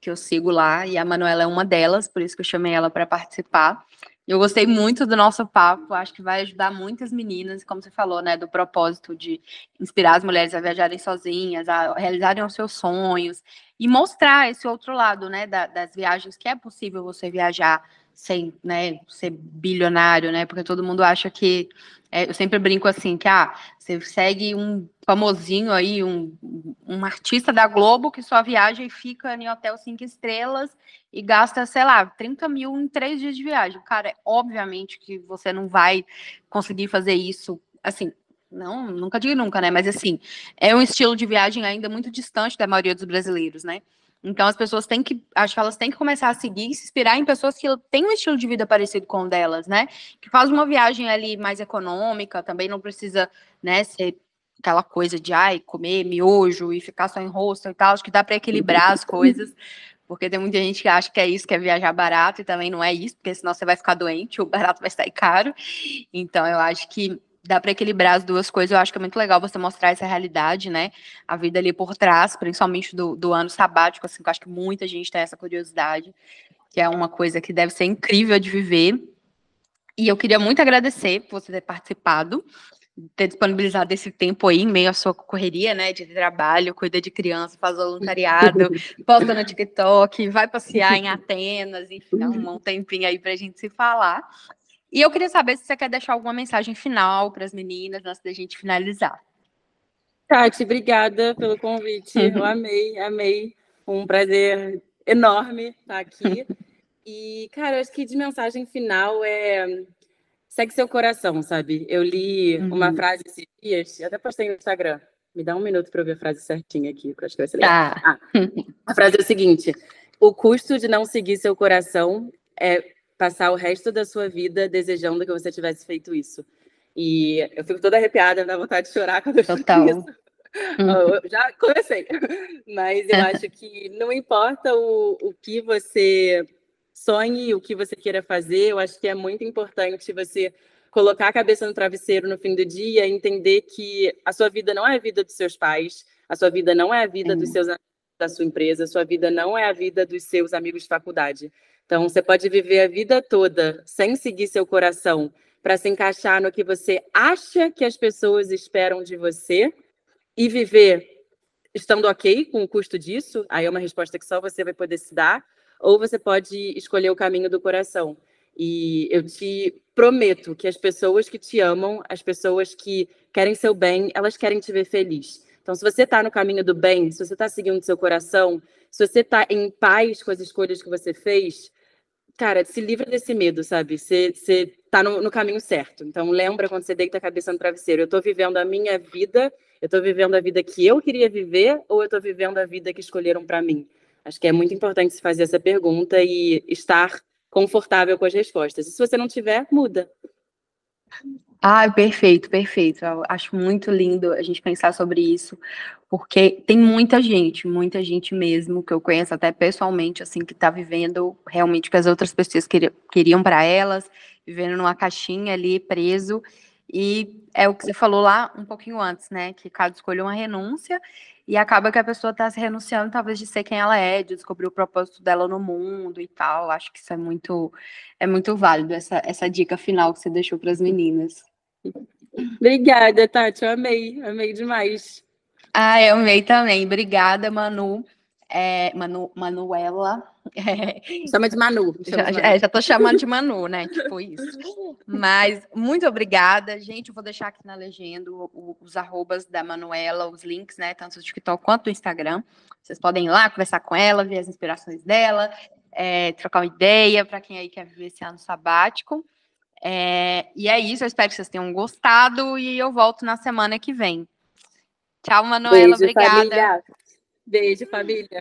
Speaker 1: que eu sigo lá, e a Manuela é uma delas, por isso que eu chamei ela para participar. Eu gostei muito do nosso papo, acho que vai ajudar muitas meninas, como você falou, né, do propósito de inspirar as mulheres a viajarem sozinhas, a realizarem os seus sonhos e mostrar esse outro lado, né, da, das viagens, que é possível você viajar sem, né, ser bilionário, né, porque todo mundo acha que, é, eu sempre brinco assim, que, ah, você segue um famosinho aí, um, um artista da Globo que só viaja e fica em hotel cinco estrelas e gasta, sei lá, 30 mil em três dias de viagem. Cara, obviamente que você não vai conseguir fazer isso, assim, não, nunca digo nunca, né? Mas assim, é um estilo de viagem ainda muito distante da maioria dos brasileiros, né? Então as pessoas têm que, acho que elas têm que começar a seguir e se inspirar em pessoas que têm um estilo de vida parecido com o delas, né? Que faz uma viagem ali mais econômica, também não precisa, né, ser aquela coisa de ai, comer miojo e ficar só em rosto e tal, acho que dá para equilibrar as coisas. Porque tem muita gente que acha que é isso, que é viajar barato, e também não é isso, porque senão você vai ficar doente, o barato vai sair caro. Então, eu acho que dá para equilibrar as duas coisas. Eu acho que é muito legal você mostrar essa realidade, né? A vida ali por trás, principalmente do, do ano sabático, assim, que eu acho que muita gente tem essa curiosidade, que é uma coisa que deve ser incrível de viver. E eu queria muito agradecer por você ter participado, ter disponibilizado esse tempo aí, em meio à sua correria, né, de trabalho, cuida de criança, faz voluntariado, posta no TikTok, vai passear em Atenas, enfim, arrumar um tempinho aí para a gente se falar. E eu queria saber se você quer deixar alguma mensagem final para as meninas antes da gente finalizar.
Speaker 2: Tati, obrigada pelo convite. Eu amei, amei. Um prazer enorme estar aqui. E, cara, acho que de mensagem final é segue seu coração, sabe? Eu li uhum. uma frase esses dias, até postei no Instagram. Me dá um minuto para eu ver a frase certinha aqui, que eu acho que vai ser legal. Tá. Ah, a frase é o seguinte: o custo de não seguir seu coração é passar o resto da sua vida desejando que você tivesse feito isso. E eu fico toda arrepiada, me dá vontade de chorar quando eu Total. isso. Uhum. já comecei. Mas eu acho que não importa o, o que você sonhe, o que você queira fazer, eu acho que é muito importante você colocar a cabeça no travesseiro no fim do dia, entender que a sua vida não é a vida dos seus pais, a sua vida não é a vida dos seus da sua empresa, a sua vida não é a vida dos seus amigos de faculdade. Então, você pode viver a vida toda sem seguir seu coração para se encaixar no que você acha que as pessoas esperam de você e viver estando ok com o custo disso. Aí é uma resposta que só você vai poder se dar. Ou você pode escolher o caminho do coração. E eu te prometo que as pessoas que te amam, as pessoas que querem seu bem, elas querem te ver feliz. Então, se você está no caminho do bem, se você está seguindo seu coração, se você está em paz com as escolhas que você fez, cara, se livra desse medo, sabe? Você, tá no, no, caminho certo. Então, lembra quando você deita a cabeça no travesseiro. Eu estou vivendo a minha vida, eu estou vivendo a vida que eu queria viver ou eu estou vivendo a vida que escolheram para mim? Acho que é muito importante se fazer essa pergunta e estar confortável com as respostas. E se você não tiver, muda.
Speaker 1: Ah, perfeito, perfeito. Eu acho muito lindo a gente pensar sobre isso, porque tem muita gente, muita gente mesmo, que eu conheço até pessoalmente, assim, que está vivendo realmente o que as outras pessoas queriam para elas, vivendo numa caixinha ali, preso, e é o que você falou lá um pouquinho antes, né? Que cada escolha uma renúncia e acaba que a pessoa está se renunciando, talvez, de ser quem ela é, de descobrir o propósito dela no mundo e tal. Acho que isso é muito, é muito válido, essa, essa dica final que você deixou para as meninas.
Speaker 2: Obrigada, Tati. Eu amei, amei demais.
Speaker 1: Ah, eu amei também. Obrigada, Manu. É, Manu, Manuela.
Speaker 2: É, chama de Manu.
Speaker 1: Já, de Manu. É, já tô chamando de Manu, né? Tipo isso. Mas muito obrigada, gente. Eu vou deixar aqui na legenda os arrobas da Manuela, os links, né? Tanto do TikTok quanto do Instagram. Vocês podem ir lá conversar com ela, ver as inspirações dela, é, trocar uma ideia para quem aí quer viver esse ano sabático. É, e é isso, eu espero que vocês tenham gostado e eu volto na semana que vem. Tchau, Manuela. Beijo, obrigada.
Speaker 2: Família. Beijo, família.